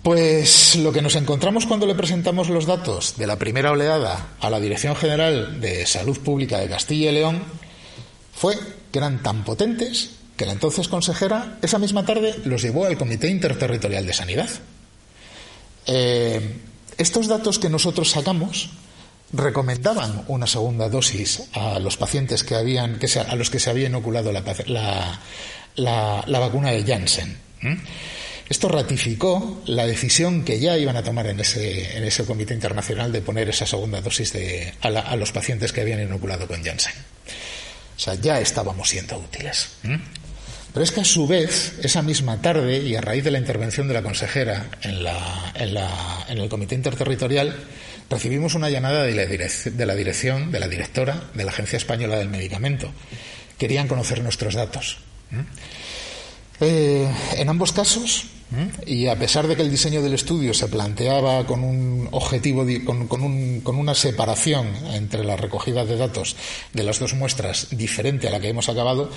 Pues lo que nos encontramos cuando le presentamos los datos de la primera oleada a la Dirección General de Salud Pública de Castilla y León fue que eran tan potentes que la entonces consejera esa misma tarde los llevó al Comité Interterritorial de Sanidad. Eh, estos datos que nosotros sacamos recomendaban una segunda dosis a los pacientes que habían, que a los que se había inoculado la, la, vacuna de Janssen. Esto ratificó la decisión que ya iban a tomar en ese, en ese comité internacional de poner esa segunda dosis de, a, los pacientes que habían inoculado con Janssen. O sea, ya estábamos siendo útiles. Pero es que a su vez, esa misma tarde, y a raíz de la intervención de la consejera en, el comité interterritorial, recibimos una llamada de la, de la dirección, de la directora de la Agencia Española del Medicamento. Querían conocer nuestros datos. Eh, en ambos casos, y a pesar de que el diseño del estudio se planteaba con un objetivo, con, una separación entre la recogida de datos de las dos muestras diferente a la que hemos acabado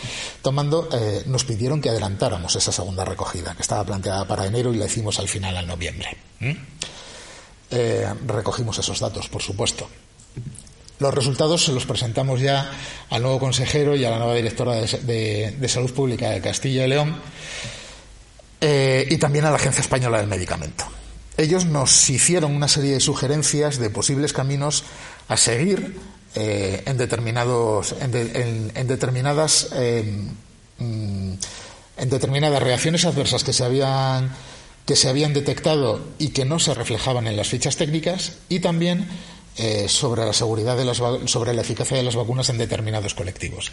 tomando, eh, nos pidieron que adelantáramos esa segunda recogida, que estaba planteada para enero y la hicimos al final, al noviembre. Eh, recogimos esos datos, por supuesto. Los resultados se los presentamos ya al nuevo consejero y a la nueva directora de, Salud Pública de Castilla y León eh, y también a la Agencia Española del Medicamento. Ellos nos hicieron una serie de sugerencias de posibles caminos a seguir eh, en, determinados, en, determinadas eh, mm, en determinadas reacciones adversas que se habían que se habían detectado y que no se reflejaban en las fichas técnicas y también eh, sobre la seguridad de las, sobre la eficacia de las vacunas en determinados colectivos.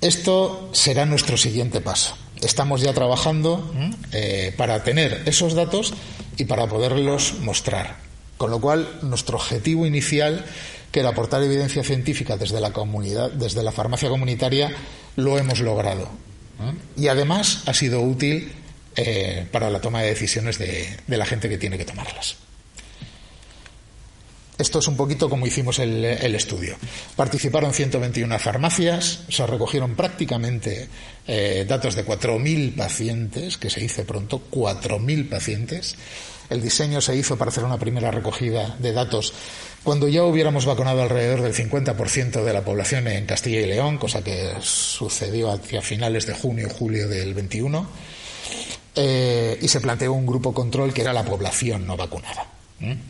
Esto será nuestro siguiente paso. Estamos ya trabajando eh, para tener esos datos y para poderlos mostrar. Con lo cual, nuestro objetivo inicial, que era aportar evidencia científica desde la comunidad, desde la farmacia comunitaria, lo hemos logrado. Y además ha sido útil eh, para la toma de decisiones de la gente que tiene que tomarlas. Esto es un poquito como hicimos el, estudio. Participaron 121 farmacias, se recogieron prácticamente eh, datos de 4.000 pacientes, que se dice pronto, 4.000 pacientes. El diseño se hizo para hacer una primera recogida de datos cuando ya hubiéramos vacunado alrededor del 50% de la población en Castilla y León, cosa que sucedió hacia finales de junio julio del 21. Eh, y se planteó un grupo control que era la población no vacunada.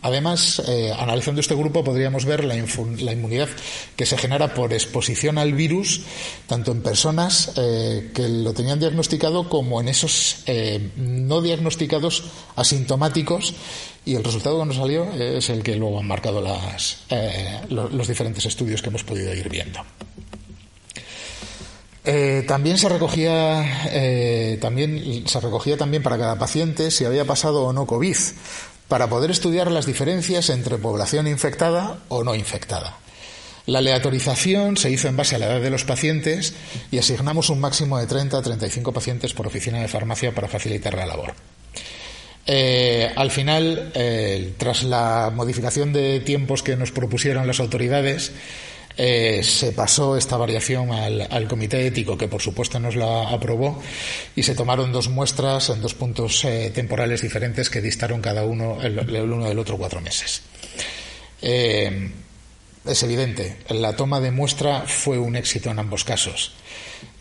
Además, eh, analizando este grupo podríamos ver la, inmunidad que se genera por exposición al virus, tanto en personas eh, que lo tenían diagnosticado como en esos eh, no diagnosticados asintomáticos, y el resultado que nos salió es el que luego han marcado los diferentes estudios que hemos podido ir viendo. también se recogía también se recogía también para cada paciente si había pasado o no COVID para poder estudiar las diferencias entre población infectada o no infectada. La aleatorización se hizo en base a la edad de los pacientes y asignamos un máximo de 30 a 35 pacientes por oficina de farmacia para facilitar la labor. Eh, al final, eh, tras la modificación de tiempos que nos propusieron las autoridades, eh, se pasó esta variación al, comité ético, que por supuesto nos la aprobó, y se tomaron dos muestras en dos puntos eh, temporales diferentes que distaron cada uno el, uno del otro cuatro meses. Eh, es evidente, la toma de muestra fue un éxito en ambos casos.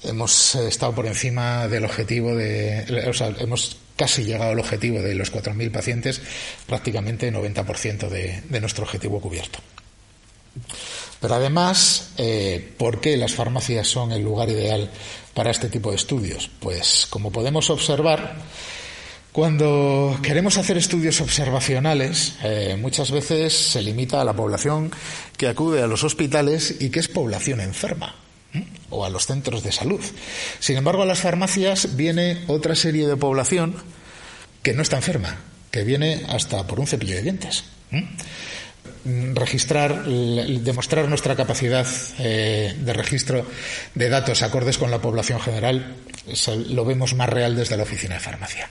Hemos estado por encima del objetivo de. O sea, hemos casi llegado al objetivo de los 4.000 pacientes, prácticamente 90% de nuestro objetivo cubierto. Pero además, eh, ¿por qué las farmacias son el lugar ideal para este tipo de estudios? Pues como podemos observar, cuando queremos hacer estudios observacionales, eh, muchas veces se limita a la población que acude a los hospitales y que es población enferma o a los centros de salud. Sin embargo, a las farmacias viene otra serie de población que no está enferma, que viene hasta por un cepillo de dientes. Registrar, demostrar nuestra capacidad eh, de registro de datos acordes con la población general, lo vemos más real desde la oficina de farmacia.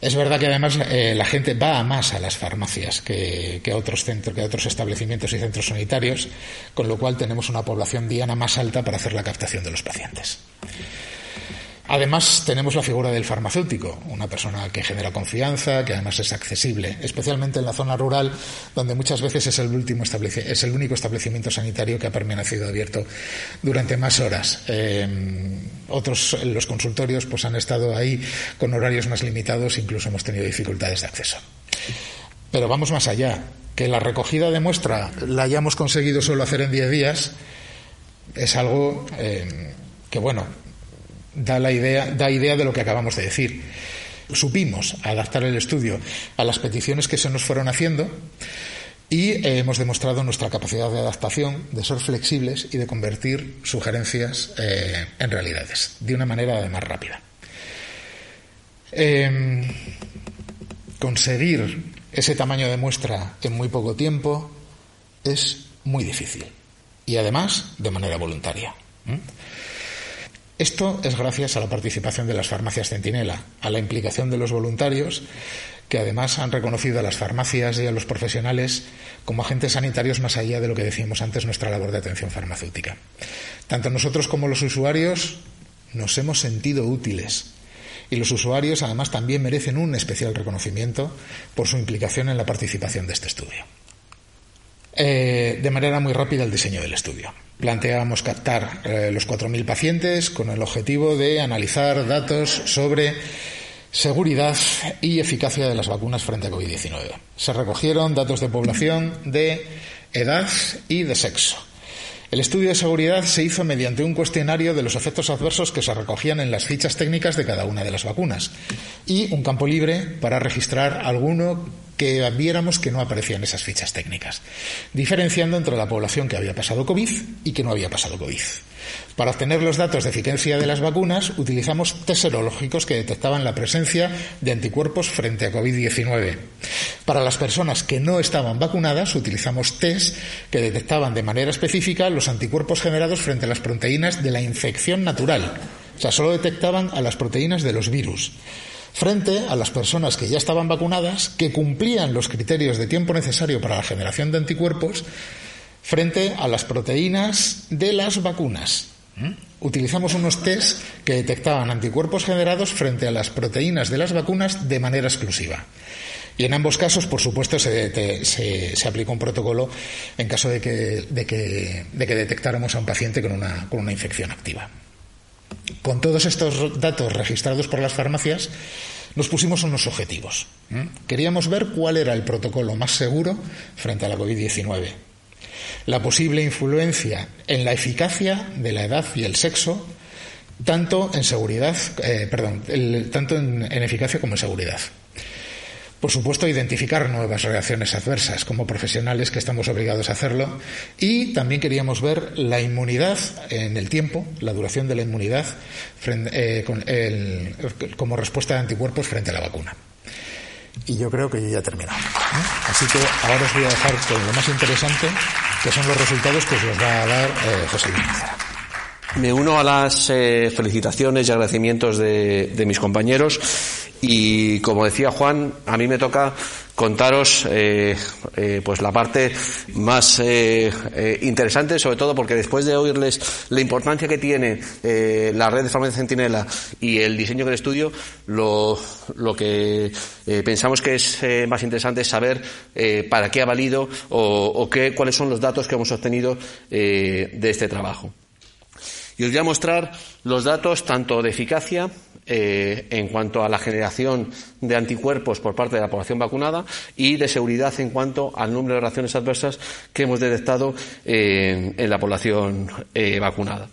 Es verdad que además eh, la gente va más a las farmacias que, a otros centros, que a otros establecimientos y centros sanitarios, con lo cual tenemos una población diana más alta para hacer la captación de los pacientes. Además, tenemos la figura del farmacéutico, una persona que genera confianza, que además es accesible, especialmente en la zona rural, donde muchas veces es el, último es el único establecimiento sanitario que ha permanecido abierto durante más horas. Eh, otros, los consultorios, pues han estado ahí con horarios más limitados, incluso hemos tenido dificultades de acceso. Pero vamos más allá. Que la recogida de muestra la hayamos conseguido solo hacer en 10 días es algo eh, que, bueno, da la idea, da idea de lo que acabamos de decir. Supimos adaptar el estudio a las peticiones que se nos fueron haciendo y eh, hemos demostrado nuestra capacidad de adaptación, de ser flexibles y de convertir sugerencias eh, en realidades de una manera además rápida. Em, conseguir ese tamaño de muestra en muy poco tiempo es muy difícil y además de manera voluntaria. Esto es gracias a la participación de las farmacias Centinela, a la implicación de los voluntarios, que además han reconocido a las farmacias y a los profesionales como agentes sanitarios más allá de lo que decíamos antes nuestra labor de atención farmacéutica. Tanto nosotros como los usuarios nos hemos sentido útiles y los usuarios además también merecen un especial reconocimiento por su implicación en la participación de este estudio. Eh, de manera muy rápida el diseño del estudio. Planteábamos captar eh, los 4.000 pacientes con el objetivo de analizar datos sobre seguridad y eficacia de las vacunas frente a COVID-19. Se recogieron datos de población, de edad y de sexo. El estudio de seguridad se hizo mediante un cuestionario de los efectos adversos que se recogían en las fichas técnicas de cada una de las vacunas y un campo libre para registrar alguno que viéramos que no aparecían esas fichas técnicas, diferenciando entre la población que había pasado COVID y que no había pasado COVID. Para obtener los datos de eficacia de las vacunas, utilizamos test serológicos que detectaban la presencia de anticuerpos frente a COVID-19. Para las personas que no estaban vacunadas, utilizamos test que detectaban de manera específica los anticuerpos generados frente a las proteínas de la infección natural. O sea, solo detectaban a las proteínas de los virus frente a las personas que ya estaban vacunadas, que cumplían los criterios de tiempo necesario para la generación de anticuerpos, frente a las proteínas de las vacunas. ¿Mm? Utilizamos unos test que detectaban anticuerpos generados frente a las proteínas de las vacunas de manera exclusiva. Y en ambos casos, por supuesto, se, se, aplicó un protocolo en caso de que, de que, de que detectáramos a un paciente con una, con una infección activa. Con todos estos datos registrados por las farmacias, nos pusimos unos objetivos. Queríamos ver cuál era el protocolo más seguro frente a la COVID-19. La posible influencia en la eficacia de la edad y el sexo, tanto en seguridad, eh, perdón, tanto en eficacia como en seguridad. Por supuesto, identificar nuevas reacciones adversas como profesionales que estamos obligados a hacerlo. Y también queríamos ver la inmunidad en el tiempo, la duración de la inmunidad eh, como respuesta de anticuerpos frente a la vacuna. Y yo creo que ya he terminado. ¿eh? Así que ahora os voy a dejar con lo más interesante, que son los resultados que os los va a dar eh, José Luis
Me uno a las felicitaciones y agradecimientos de mis compañeros y como decía Juan, a mí me toca contaros eh, eh, pues la parte más eh, interesante, sobre todo porque después de oírles la importancia que tiene la red de farmacia Centinela y el diseño del estudio, lo, lo que pensamos que es más interesante es saber para qué ha valido o, o qué, cuáles son los datos que hemos obtenido de este trabajo. Y os voy a mostrar los datos tanto de eficacia
eh, en cuanto a la generación de anticuerpos por parte de la población vacunada y de seguridad en cuanto al número de reacciones adversas que hemos detectado en, la población eh, vacunada.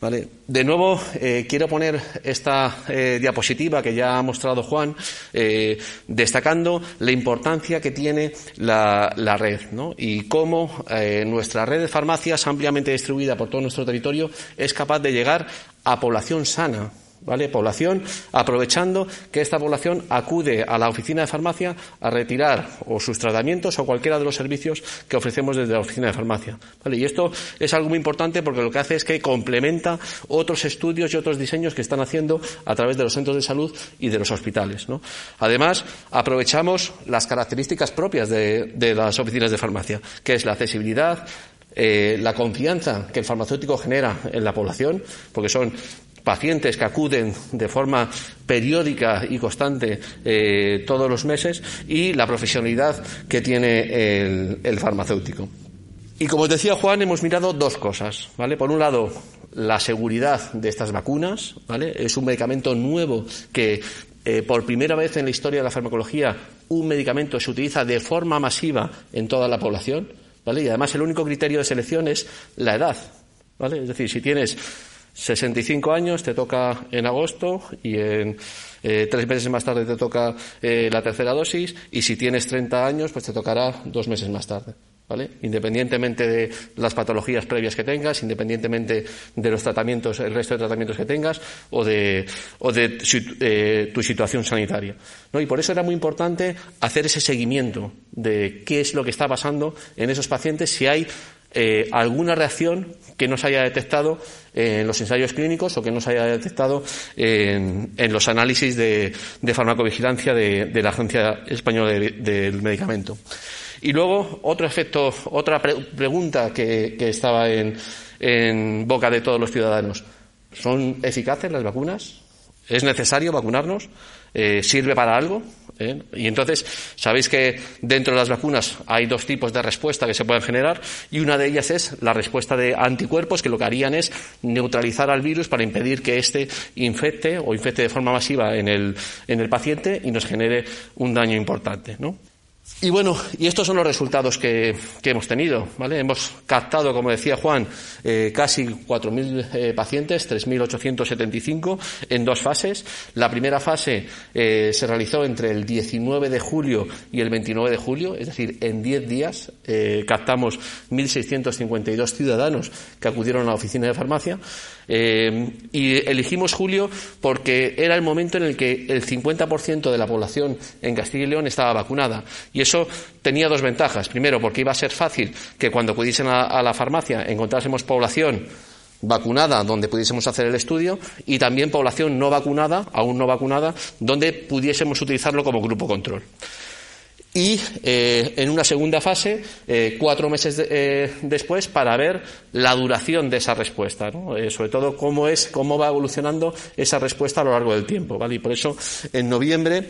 Vale. De nuevo, eh, quiero poner esta eh, diapositiva que ya ha mostrado Juan, eh, destacando la importancia que tiene la, red y cómo nuestra red de farmacias, ampliamente distribuida por todo nuestro territorio, es capaz de llegar a población sana ¿vale? Población, aprovechando que esta población acude a la oficina de farmacia a retirar o sus tratamientos o cualquiera de los servicios que ofrecemos desde la oficina de farmacia, ¿vale? Y esto es algo muy importante porque lo que hace es que complementa otros estudios y otros diseños que están haciendo a través de los centros de salud y de los hospitales, ¿no? Además, aprovechamos las características propias de, las oficinas de farmacia, que es la accesibilidad, eh, la confianza que el farmacéutico genera en la población, porque son pacientes que acuden de forma periódica y constante eh, todos los meses y la profesionalidad que tiene el, farmacéutico. Y como os decía Juan, hemos mirado dos cosas, ¿vale? Por un lado, la seguridad de estas vacunas, ¿vale? Es un medicamento nuevo que eh, por primera vez en la historia de la farmacología un medicamento se utiliza de forma masiva en toda la población, ¿vale? Y además el único criterio de selección es la edad, ¿vale? Es decir, si tienes 65 años te toca en agosto y en eh, tres meses más tarde te toca eh, la tercera dosis y si tienes 30 años pues te tocará dos meses más tarde. ¿Vale? Independientemente de las patologías previas que tengas, independientemente de los tratamientos, el resto de tratamientos que tengas o de, o de eh, tu situación sanitaria. ¿no? Y por eso era muy importante hacer ese seguimiento de qué es lo que está pasando en esos pacientes, si hay eh, alguna reacción que no se haya detectado en los ensayos clínicos o que no se haya detectado en, los análisis de, farmacovigilancia de, la Agencia Española del Medicamento. Y luego, otro efecto, otra pregunta que, estaba en, en boca de todos los ciudadanos. ¿Son eficaces las vacunas? ¿Es necesario vacunarnos? Eh, ¿Sirve para algo? ¿Eh? Y entonces, sabéis que dentro de las vacunas hay dos tipos de respuesta que se pueden generar y una de ellas es la respuesta de anticuerpos que lo que harían es neutralizar al virus para impedir que éste infecte o infecte de forma masiva en el, en el paciente y nos genere un daño importante. ¿no? Y bueno, y estos son los resultados que, hemos tenido, ¿vale? Hemos captado, como decía Juan, eh, casi 4.000 eh, pacientes, 3.875 en dos fases. La primera fase eh, se realizó entre el 19 de julio y el 29 de julio, es decir, en 10 días captamos 1.652 ciudadanos que acudieron a la oficina de farmacia. Y elegimos julio porque era el momento en el que el 50% de la población en Castilla y León estaba vacunada. Y eso tenía dos ventajas. Primero, porque iba a ser fácil que cuando acudiesen a, la farmacia encontrásemos población vacunada donde pudiésemos hacer el estudio y también población no vacunada, aún no vacunada, donde pudiésemos utilizarlo como grupo control. Y eh, en una segunda fase, eh, cuatro meses eh, después, para ver la duración de esa respuesta, sobre todo cómo es, cómo va evolucionando esa respuesta a lo largo del tiempo, ¿vale? Y por eso, en noviembre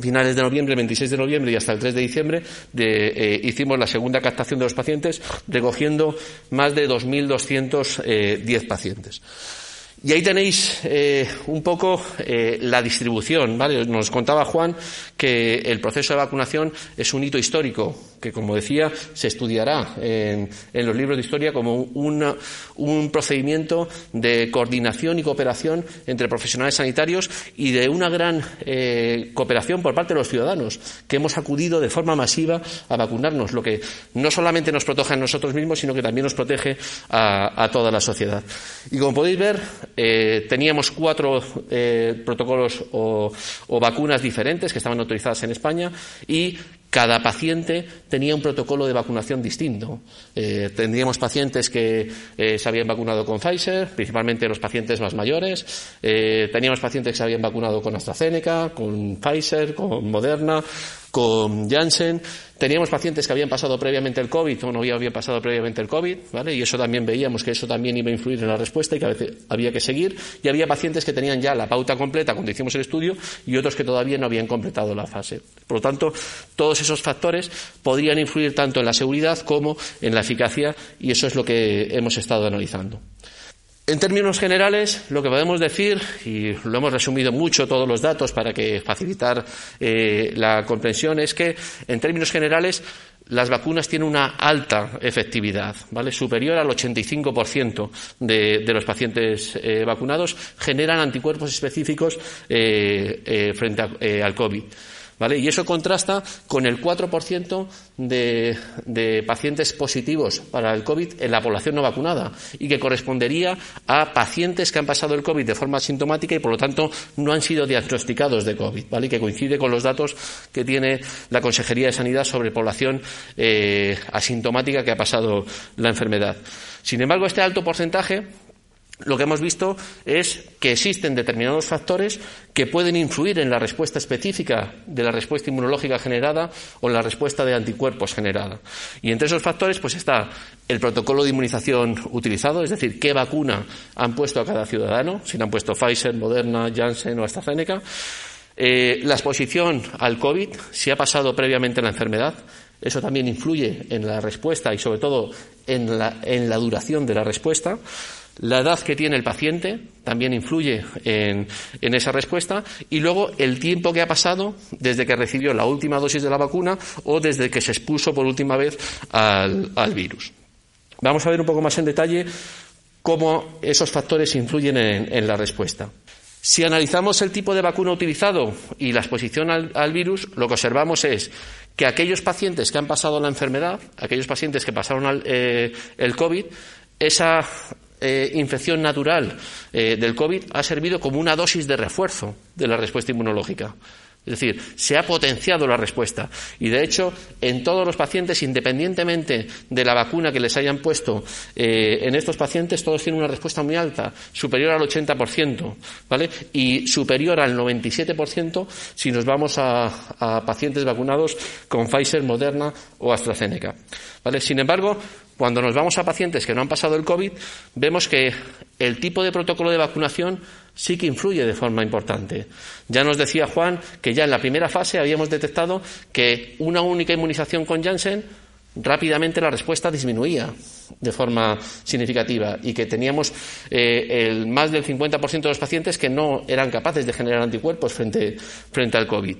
finales de noviembre, 26 de noviembre y hasta el 3 de diciembre, eh, hicimos la segunda captación de los pacientes, recogiendo más de 2.210 eh, pacientes. Y ahí tenéis eh, un poco eh, la distribución, ¿vale? Nos contaba Juan que el proceso de vacunación es un hito histórico, que como decía, se estudiará en, los libros de historia como un procedimiento de coordinación y cooperación entre profesionales sanitarios y de una gran eh, cooperación por parte de los ciudadanos, que hemos acudido de forma masiva a vacunarnos, lo que no solamente nos protege a nosotros mismos, sino que también nos protege a toda la sociedad. Y como podéis ver, eh, teníamos cuatro eh, protocolos o, vacunas diferentes que estaban autorizadas en España y cada paciente tenía un protocolo de vacunación distinto. Eh, tendríamos pacientes que se habían vacunado con Pfizer, principalmente los pacientes más mayores. teníamos pacientes que se habían vacunado con AstraZeneca, con Pfizer, con Moderna, con Janssen. Teníamos pacientes que habían pasado previamente el COVID o no habían pasado previamente el COVID. Y eso también veíamos que eso también iba a influir en la respuesta y que a veces había que seguir. Y había pacientes que tenían ya la pauta completa cuando hicimos el estudio y otros que todavía no habían completado la fase. Por lo tanto, todos esos factores podrían influir tanto en la seguridad como en la eficacia y eso es lo que hemos estado analizando. En términos generales, lo que podemos decir, y lo hemos resumido mucho todos los datos para que facilitar eh, la comprensión, es que en términos generales las vacunas tienen una alta efectividad, ¿vale? superior al 85% de, de los pacientes eh, vacunados generan anticuerpos específicos eh, frente al COVID. Y eso contrasta con el 4% de, de, pacientes positivos para el COVID en la población no vacunada y que correspondería a pacientes que han pasado el COVID de forma asintomática y, por lo tanto, no han sido diagnosticados de COVID, ¿vale? Que coincide con los datos que tiene la Consejería de Sanidad sobre población eh, asintomática que ha pasado la enfermedad. Sin embargo, este alto porcentaje lo que hemos visto es que existen determinados factores que pueden influir en la respuesta específica de la respuesta inmunológica generada o en la respuesta de anticuerpos generada. Y entre esos factores pues está el protocolo de inmunización utilizado, es decir, qué vacuna han puesto a cada ciudadano, si han puesto Pfizer, Moderna, Janssen o AstraZeneca, eh, la exposición al COVID, si ha pasado previamente la enfermedad, eso también influye en la respuesta y sobre todo en la duración de la respuesta. La edad que tiene el paciente también influye en, esa respuesta y luego el tiempo que ha pasado desde que recibió la última dosis de la vacuna o desde que se expuso por última vez al, virus. Vamos a ver un poco más en detalle cómo esos factores influyen en, la respuesta. Si analizamos el tipo de vacuna utilizado y la exposición al, virus, lo que observamos es que aquellos pacientes que han pasado la enfermedad, aquellos pacientes que pasaron eh, el COVID, esa eh, infección natural eh, del COVID ha servido como una dosis de refuerzo de la respuesta inmunológica. Es decir, se ha potenciado la respuesta. Y de hecho, en todos los pacientes, independientemente de la vacuna que les hayan puesto, eh, en estos pacientes todos tienen una respuesta muy alta, superior al 80%, ¿vale? Y superior al 97% si nos vamos a, a pacientes vacunados con Pfizer, Moderna o AstraZeneca. ¿Vale? Sin embargo, cuando nos vamos a pacientes que no han pasado el COVID, vemos que el tipo de protocolo de vacunación sí que influye de forma importante. Ya nos decía Juan que ya en la primera fase habíamos detectado que una única inmunización con Janssen rápidamente la respuesta disminuía de forma significativa y que teníamos eh, el más del 50% de los pacientes que no eran capaces de generar anticuerpos frente, frente al COVID.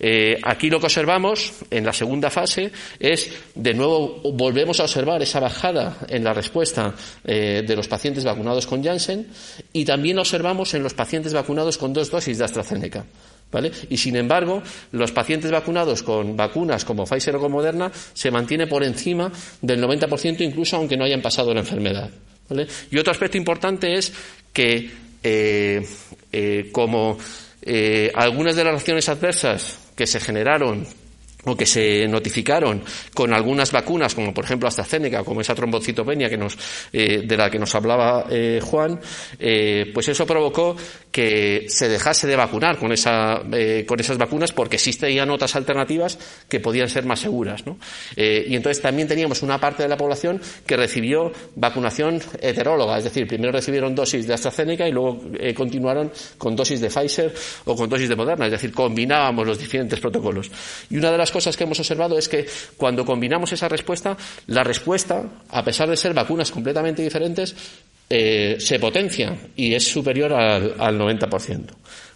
Eh, aquí lo que observamos en la segunda fase es, de nuevo, volvemos a observar esa bajada en la respuesta eh, de los pacientes vacunados con Janssen y también observamos en los pacientes vacunados con dos dosis de AstraZeneca. ¿Vale? Y sin embargo, los pacientes vacunados con vacunas como Pfizer o con Moderna se mantiene por encima del 90% incluso aunque no hayan pasado la enfermedad. Y otro aspecto importante es que eh, como algunas de las reacciones adversas que se generaron o que se notificaron con algunas vacunas, como por ejemplo AstraZeneca, como esa trombocitopenia que nos, eh, de la que nos hablaba eh, Juan, eh, pues eso provocó que se dejase de vacunar con, esa, con esas vacunas porque existían otras alternativas que podían ser más seguras. ¿no? y entonces también teníamos una parte de la población que recibió vacunación heteróloga, es decir, primero recibieron dosis de AstraZeneca y luego continuaron con dosis de Pfizer o con dosis de Moderna, es decir, combinábamos los diferentes protocolos. Y una de las cosas que hemos observado es que cuando combinamos esa respuesta, la respuesta, a pesar de ser vacunas completamente diferentes, eh, se potencia y es superior al, al 90%.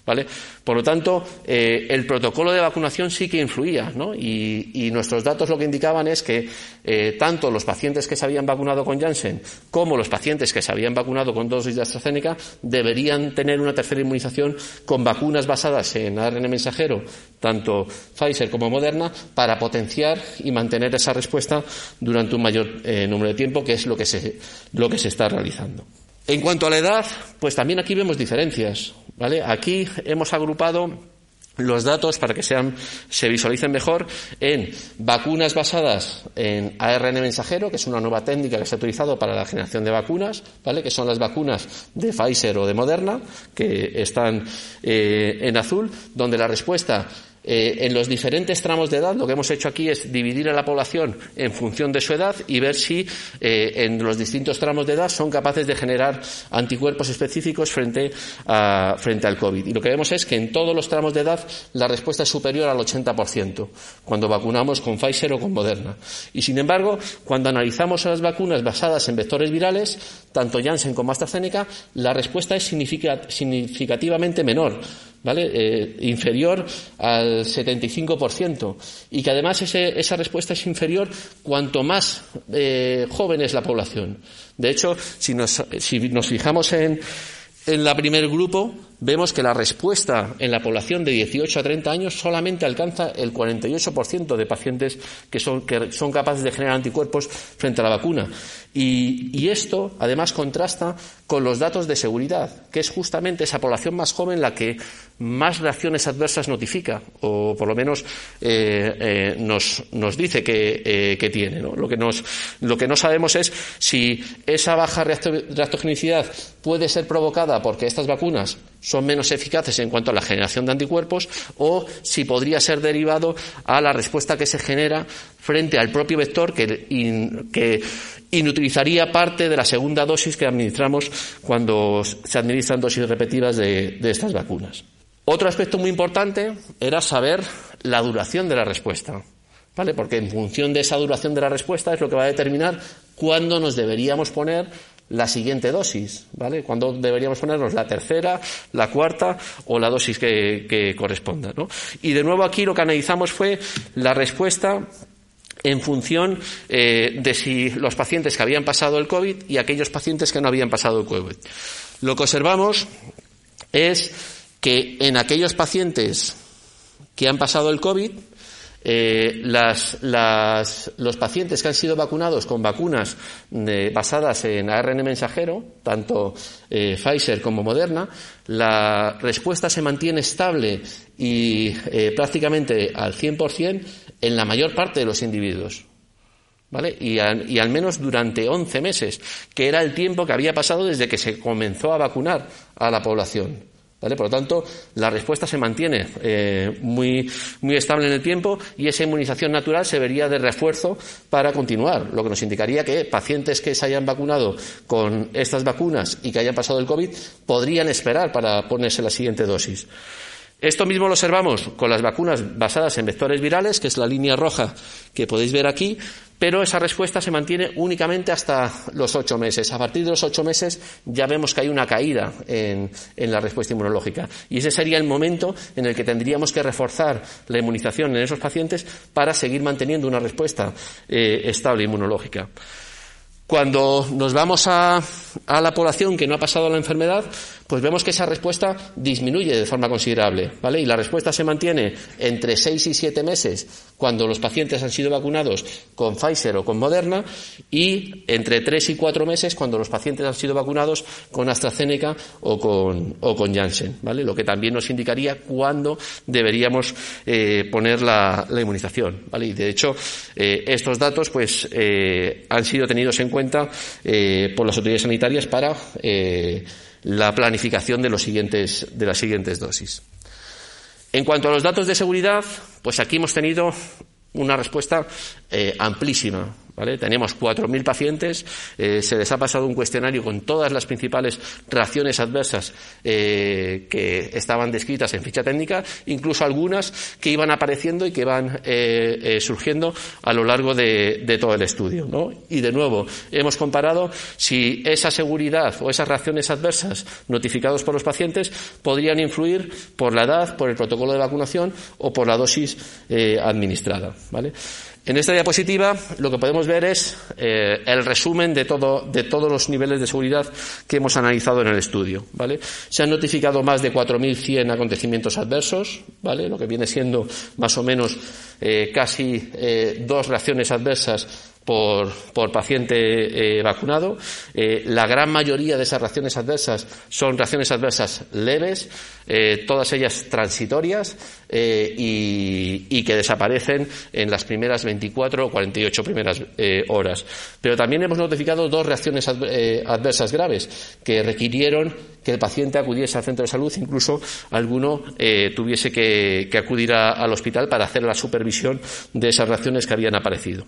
¿Vale? Por lo tanto, eh, el protocolo de vacunación sí que influía, ¿no? Y, nuestros datos lo que indicaban es que eh, tanto los pacientes que se habían vacunado con Janssen como los pacientes que se habían vacunado con dosis de AstraZeneca deberían tener una tercera inmunización con vacunas basadas en ARN mensajero, tanto Pfizer como Moderna, para potenciar y mantener esa respuesta durante un mayor eh, número de tiempo, que es lo que se, lo que se está realizando. En cuanto a la edad, pues también aquí vemos diferencias. ¿Vale? Aquí hemos agrupado los datos para que sean, se visualicen mejor en vacunas basadas en ARN mensajero, que es una nueva técnica que se ha utilizado para la generación de vacunas, ¿vale? que son las vacunas de Pfizer o de Moderna, que están eh, en azul, donde la respuesta eh, en los diferentes tramos de edad, lo que hemos hecho aquí es dividir a la población en función de su edad y ver si eh, en los distintos tramos de edad son capaces de generar anticuerpos específicos frente, a, frente al COVID. Y lo que vemos es que en todos los tramos de edad la respuesta es superior al 80% cuando vacunamos con Pfizer o con Moderna. Y sin embargo, cuando analizamos las vacunas basadas en vectores virales, tanto Janssen como AstraZeneca, la respuesta es significativamente menor. ¿Vale? Eh, inferior al 75% y que además esa respuesta es inferior cuanto más eh, joven es la población. De hecho, si nos, si nos fijamos en, en la primer grupo, vemos que la respuesta en la población de 18 a 30 años solamente alcanza el 48% de pacientes que son, que son capaces de generar anticuerpos frente a la vacuna. Y, esto, además, contrasta con los datos de seguridad, que es justamente esa población más joven la que más reacciones adversas notifica, o por lo menos eh, eh, nos, nos, dice que, eh, tiene. Lo, que nos, lo que no sabemos es si esa baja reactogenicidad puede ser provocada porque estas vacunas son menos eficaces en cuanto a la generación de anticuerpos o si podría ser derivado a la respuesta que se genera frente al propio vector que, inutilizaría parte de la segunda dosis que administramos cuando se administran dosis repetidas de, estas vacunas. Otro aspecto muy importante era saber la duración de la respuesta. ¿Vale? Porque en función de esa duración de la respuesta es lo que va a determinar cuándo nos deberíamos poner la siguiente dosis, ¿vale? Cuando deberíamos ponernos la tercera, la cuarta o la dosis que, corresponda, ¿no? Y de nuevo aquí lo que analizamos fue la respuesta en función eh, de si los pacientes que habían pasado el COVID y aquellos pacientes que no habían pasado el COVID. Lo que observamos es que en aquellos pacientes que han pasado el COVID, eh, los pacientes que han sido vacunados con vacunas basadas en ARN mensajero, tanto eh, Pfizer como Moderna, la respuesta se mantiene estable y eh, prácticamente al 100% en la mayor parte de los individuos. ¿Vale? Y, al menos durante 11 meses, que era el tiempo que había pasado desde que se comenzó a vacunar a la población. Por lo tanto, la respuesta se mantiene eh, muy, muy estable en el tiempo y esa inmunización natural se vería de refuerzo para continuar, lo que nos indicaría que pacientes que se hayan vacunado con estas vacunas y que hayan pasado el COVID podrían esperar para ponerse la siguiente dosis. Esto mismo lo observamos con las vacunas basadas en vectores virales, que es la línea roja que podéis ver aquí, pero esa respuesta se mantiene únicamente hasta los ocho meses. A partir de los ocho meses ya vemos que hay una caída en, la respuesta inmunológica. Y ese sería el momento en el que tendríamos que reforzar la inmunización en esos pacientes para seguir manteniendo una respuesta eh, estable inmunológica. Cuando nos vamos a, a, la población que no ha pasado la enfermedad, pues vemos que esa respuesta disminuye de forma considerable, ¿vale? Y la respuesta se mantiene entre seis y siete meses cuando los pacientes han sido vacunados con Pfizer o con Moderna y entre tres y cuatro meses cuando los pacientes han sido vacunados con AstraZeneca o con, o con Janssen, ¿vale? Lo que también nos indicaría cuándo deberíamos eh, poner la, inmunización, ¿vale? Y de hecho, eh, estos datos, pues, eh, han sido tenidos en cuenta eh, por las autoridades sanitarias para eh, la planificación de, los siguientes, de las siguientes dosis. En cuanto a los datos de seguridad, pues aquí hemos tenido una respuesta eh, amplísima. ¿Vale? Tenemos 4.000 pacientes, eh, se les ha pasado un cuestionario con todas las principales reacciones adversas eh, que estaban descritas en ficha técnica, incluso algunas que iban apareciendo y que van eh, surgiendo a lo largo de, de, todo el estudio. ¿no? Y de nuevo, hemos comparado si esa seguridad o esas reacciones adversas notificadas por los pacientes podrían influir por la edad, por el protocolo de vacunación o por la dosis administrada. ¿vale? En esta diapositiva lo que podemos ver es eh, el resumen de, todo, de todos los niveles de seguridad que hemos analizado en el estudio. ¿vale? Se han notificado más de 4.100 acontecimientos adversos, ¿vale? lo que viene siendo más o menos eh, casi eh, dos reacciones adversas por, paciente eh, vacunado. Eh, la gran mayoría de esas reacciones adversas son reacciones adversas leves, eh, todas ellas transitorias y, que desaparecen en las primeras 24 o 48 primeras horas. Pero también hemos notificado dos reacciones adversas graves que requirieron que el paciente acudiese al centro de salud, incluso alguno tuviese que, acudir al hospital para hacer la supervisión de esas reacciones que habían aparecido.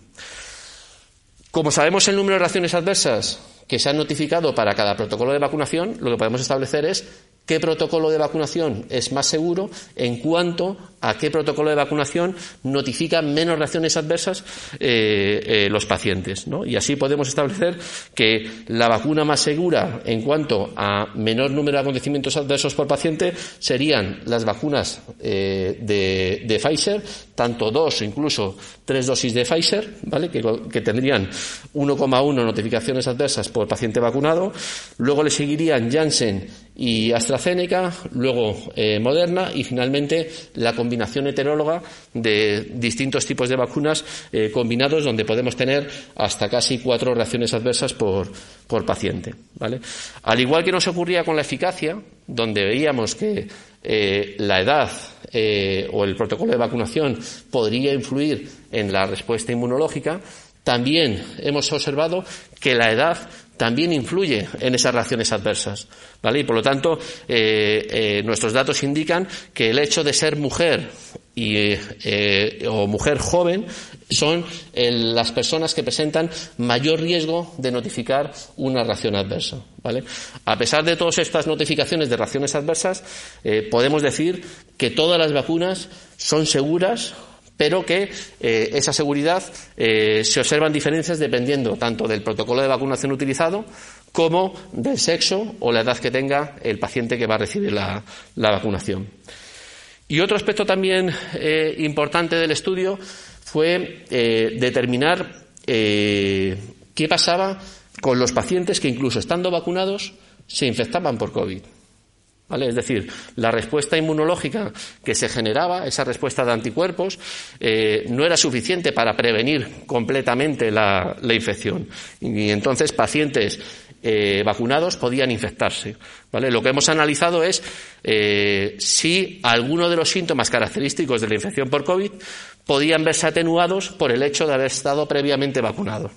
Como sabemos el número de reacciones adversas que se han notificado para cada protocolo de vacunación, lo que podemos establecer es qué protocolo de vacunación es más seguro en cuanto a qué protocolo de vacunación notifica menos reacciones adversas eh, eh, los pacientes. Y así podemos establecer que la vacuna más segura en cuanto a menor número de acontecimientos adversos por paciente serían las vacunas eh, de, Pfizer, tanto dos o incluso tres dosis de Pfizer, ¿vale? que, que tendrían 1,1 notificaciones adversas por paciente vacunado. Luego le seguirían Janssen y AstraZeneca, luego eh, Moderna y finalmente la combinación heteróloga de distintos tipos de vacunas eh, combinados donde podemos tener hasta casi cuatro reacciones adversas por, por paciente. ¿vale? Al igual que nos ocurría con la eficacia, donde veíamos que eh, la edad o el protocolo de vacunación podría influir en la respuesta inmunológica, también hemos observado que la edad también influye en esas reacciones adversas. ¿vale? Y por lo tanto, eh, eh, nuestros datos indican que el hecho de ser mujer y, eh, o mujer joven son las personas que presentan mayor riesgo de notificar una reacción adversa. ¿vale? A pesar de todas estas notificaciones de reacciones adversas, podemos decir que todas las vacunas son seguras pero que eh, esa seguridad eh, se observan diferencias dependiendo tanto del protocolo de vacunación utilizado como del sexo o la edad que tenga el paciente que va a recibir la, vacunación. Y otro aspecto también eh, importante del estudio fue determinar qué pasaba con los pacientes que incluso estando vacunados se infectaban por COVID. Es decir, la respuesta inmunológica que se generaba, esa respuesta de anticuerpos, eh, no era suficiente para prevenir completamente la, infección. Y entonces pacientes eh, vacunados podían infectarse. Lo que hemos analizado es eh, si alguno de los síntomas característicos de la infección por COVID podían verse atenuados por el hecho de haber estado previamente vacunados.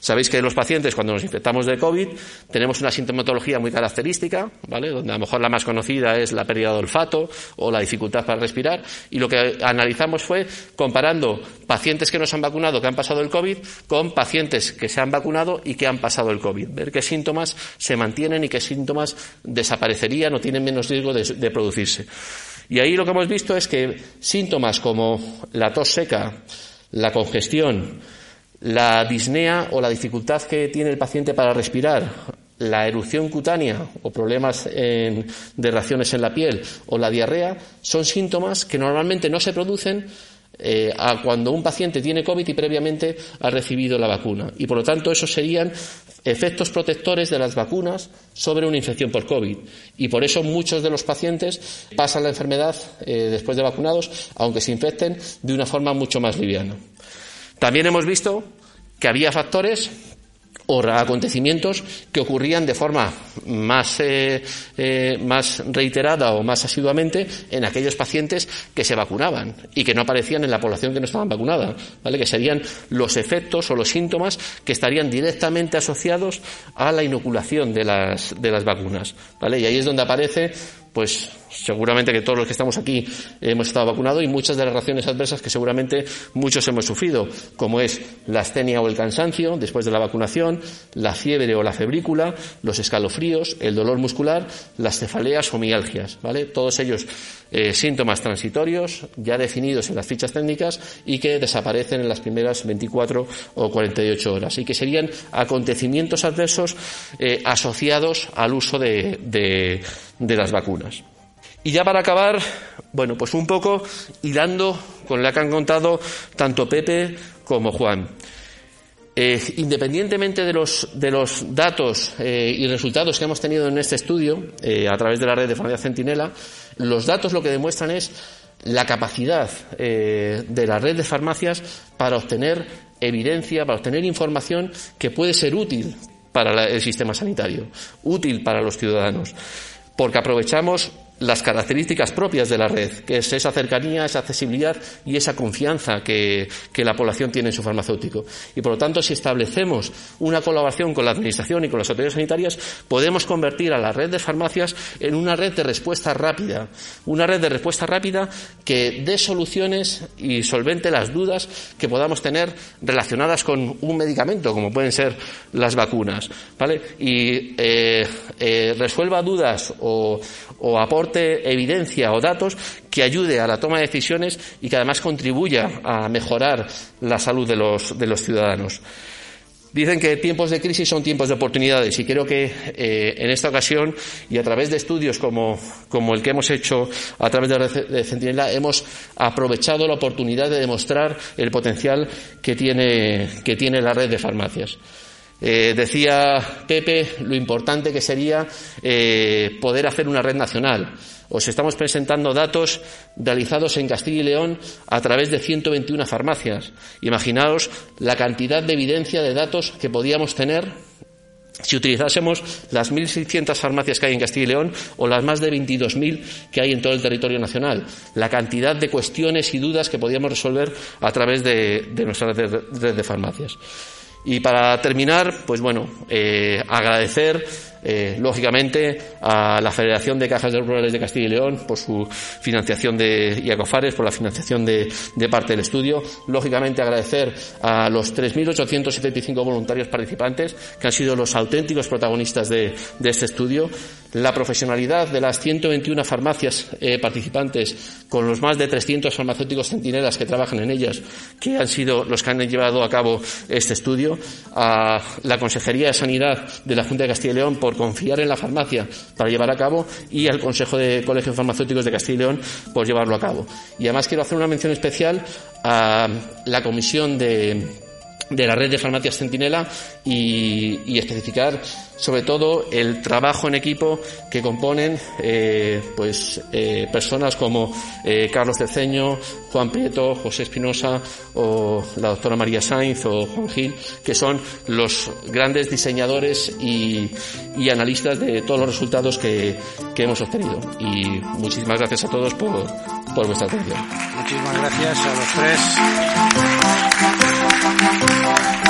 Sabéis que los pacientes, cuando nos infectamos de COVID, tenemos una sintomatología muy característica, ¿vale? donde a lo mejor la más conocida es la pérdida de olfato o la dificultad para respirar, y lo que analizamos fue comparando pacientes que no se han vacunado, que han pasado el COVID, con pacientes que se han vacunado y que han pasado el COVID. Ver qué síntomas se mantienen y qué síntomas desaparecerían o tienen menos riesgo de producirse. Y ahí lo que hemos visto es que síntomas como la tos seca, la congestión, la disnea o la dificultad que tiene el paciente para respirar, la erupción cutánea o problemas de reacciones en la piel o la diarrea son síntomas que normalmente no se producen eh, a cuando un paciente tiene COVID y previamente ha recibido la vacuna. Y por lo tanto, esos serían efectos protectores de las vacunas sobre una infección por COVID. Y por eso muchos de los pacientes pasan la enfermedad eh, después de vacunados, aunque se infecten de una forma mucho más liviana. También hemos visto que había factores o acontecimientos que ocurrían de forma más, eh, eh, más reiterada o más asiduamente en aquellos pacientes que se vacunaban y que no aparecían en la población que no estaban vacunada, ¿vale? que serían los efectos o los síntomas que estarían directamente asociados a la inoculación de las, de las vacunas. ¿vale? Y ahí es donde aparece pues seguramente que todos los que estamos aquí hemos estado vacunados y muchas de las reacciones adversas que seguramente muchos hemos sufrido, como es la astenia o el cansancio después de la vacunación, la fiebre o la febrícula, los escalofríos, el dolor muscular, las cefaleas o mialgias, ¿vale? Todos ellos eh, síntomas transitorios ya definidos en las fichas técnicas y que desaparecen en las primeras 24 o 48 horas y que serían acontecimientos adversos eh, asociados al uso de las vacunas. Y ya para acabar, bueno, pues un poco hilando con lo que han contado tanto Pepe como Juan. Eh, independientemente de los, de los datos eh, y resultados que hemos tenido en este estudio, eh, a través de la red de Farmacia Centinela, los datos lo que demuestran es la capacidad de la red de farmacias para obtener evidencia, para obtener información que puede ser útil para el sistema sanitario, útil para los ciudadanos, porque aprovechamos las características propias de la red, que es esa cercanía, esa accesibilidad y esa confianza que, la población tiene en su farmacéutico. Y por lo tanto, si establecemos una colaboración con la Administración y con las autoridades sanitarias, podemos convertir a la red de farmacias en una red de respuesta rápida, una red de respuesta rápida que dé soluciones y solvente las dudas que podamos tener relacionadas con un medicamento, como pueden ser las vacunas, ¿vale? Y eh, eh, resuelva dudas o, o aporte evidencia o datos que ayude a la toma de decisiones y que además contribuya a mejorar la salud de los, de los ciudadanos. Dicen que tiempos de crisis son tiempos de oportunidades y creo que eh, en esta ocasión y a través de estudios como, como el que hemos hecho a través de, de Centinela hemos aprovechado la oportunidad de demostrar el potencial que tiene, que tiene la red de farmacias. Eh, decía Pepe lo importante que sería eh, poder hacer una red nacional. Os estamos presentando datos realizados en Castilla y León a través de 121 farmacias. Imaginaos la cantidad de evidencia de datos que podíamos tener si utilizásemos las 1.600 farmacias que hay en Castilla y León o las más de 22.000 que hay en todo el territorio nacional, la cantidad de cuestiones y dudas que podíamos resolver a través de, nuestra red de farmacias. Y para terminar, pues bueno, eh, agradecer eh, lógicamente, a la Federación de Cajas de Rurales de Castilla y León por su financiación de, y a por la financiación de, parte del estudio. Lógicamente, agradecer a los 3.875 voluntarios participantes, que han sido los auténticos protagonistas de, este estudio. La profesionalidad de las 121 farmacias eh, participantes, con los más de 300 farmacéuticos centinelas que trabajan en ellas, que han sido los que han llevado a cabo este estudio. A la Consejería de Sanidad de la Junta de Castilla y León por confiar en la farmacia para llevar a cabo y al Consejo de Colegios Farmacéuticos de Castilla y León por llevarlo a cabo. Y además quiero hacer una mención especial a la Comisión de de la red de farmacias Centinela y, especificar sobre todo el trabajo en equipo que componen eh, pues eh, personas como eh, Carlos Cerceño, Juan Prieto, José Espinosa o la doctora María Sainz o Juan Gil, que son los grandes diseñadores y, analistas de todos los resultados que, que, hemos obtenido. Y muchísimas gracias a todos por, por vuestra atención.
Muchísimas gracias a los tres. Música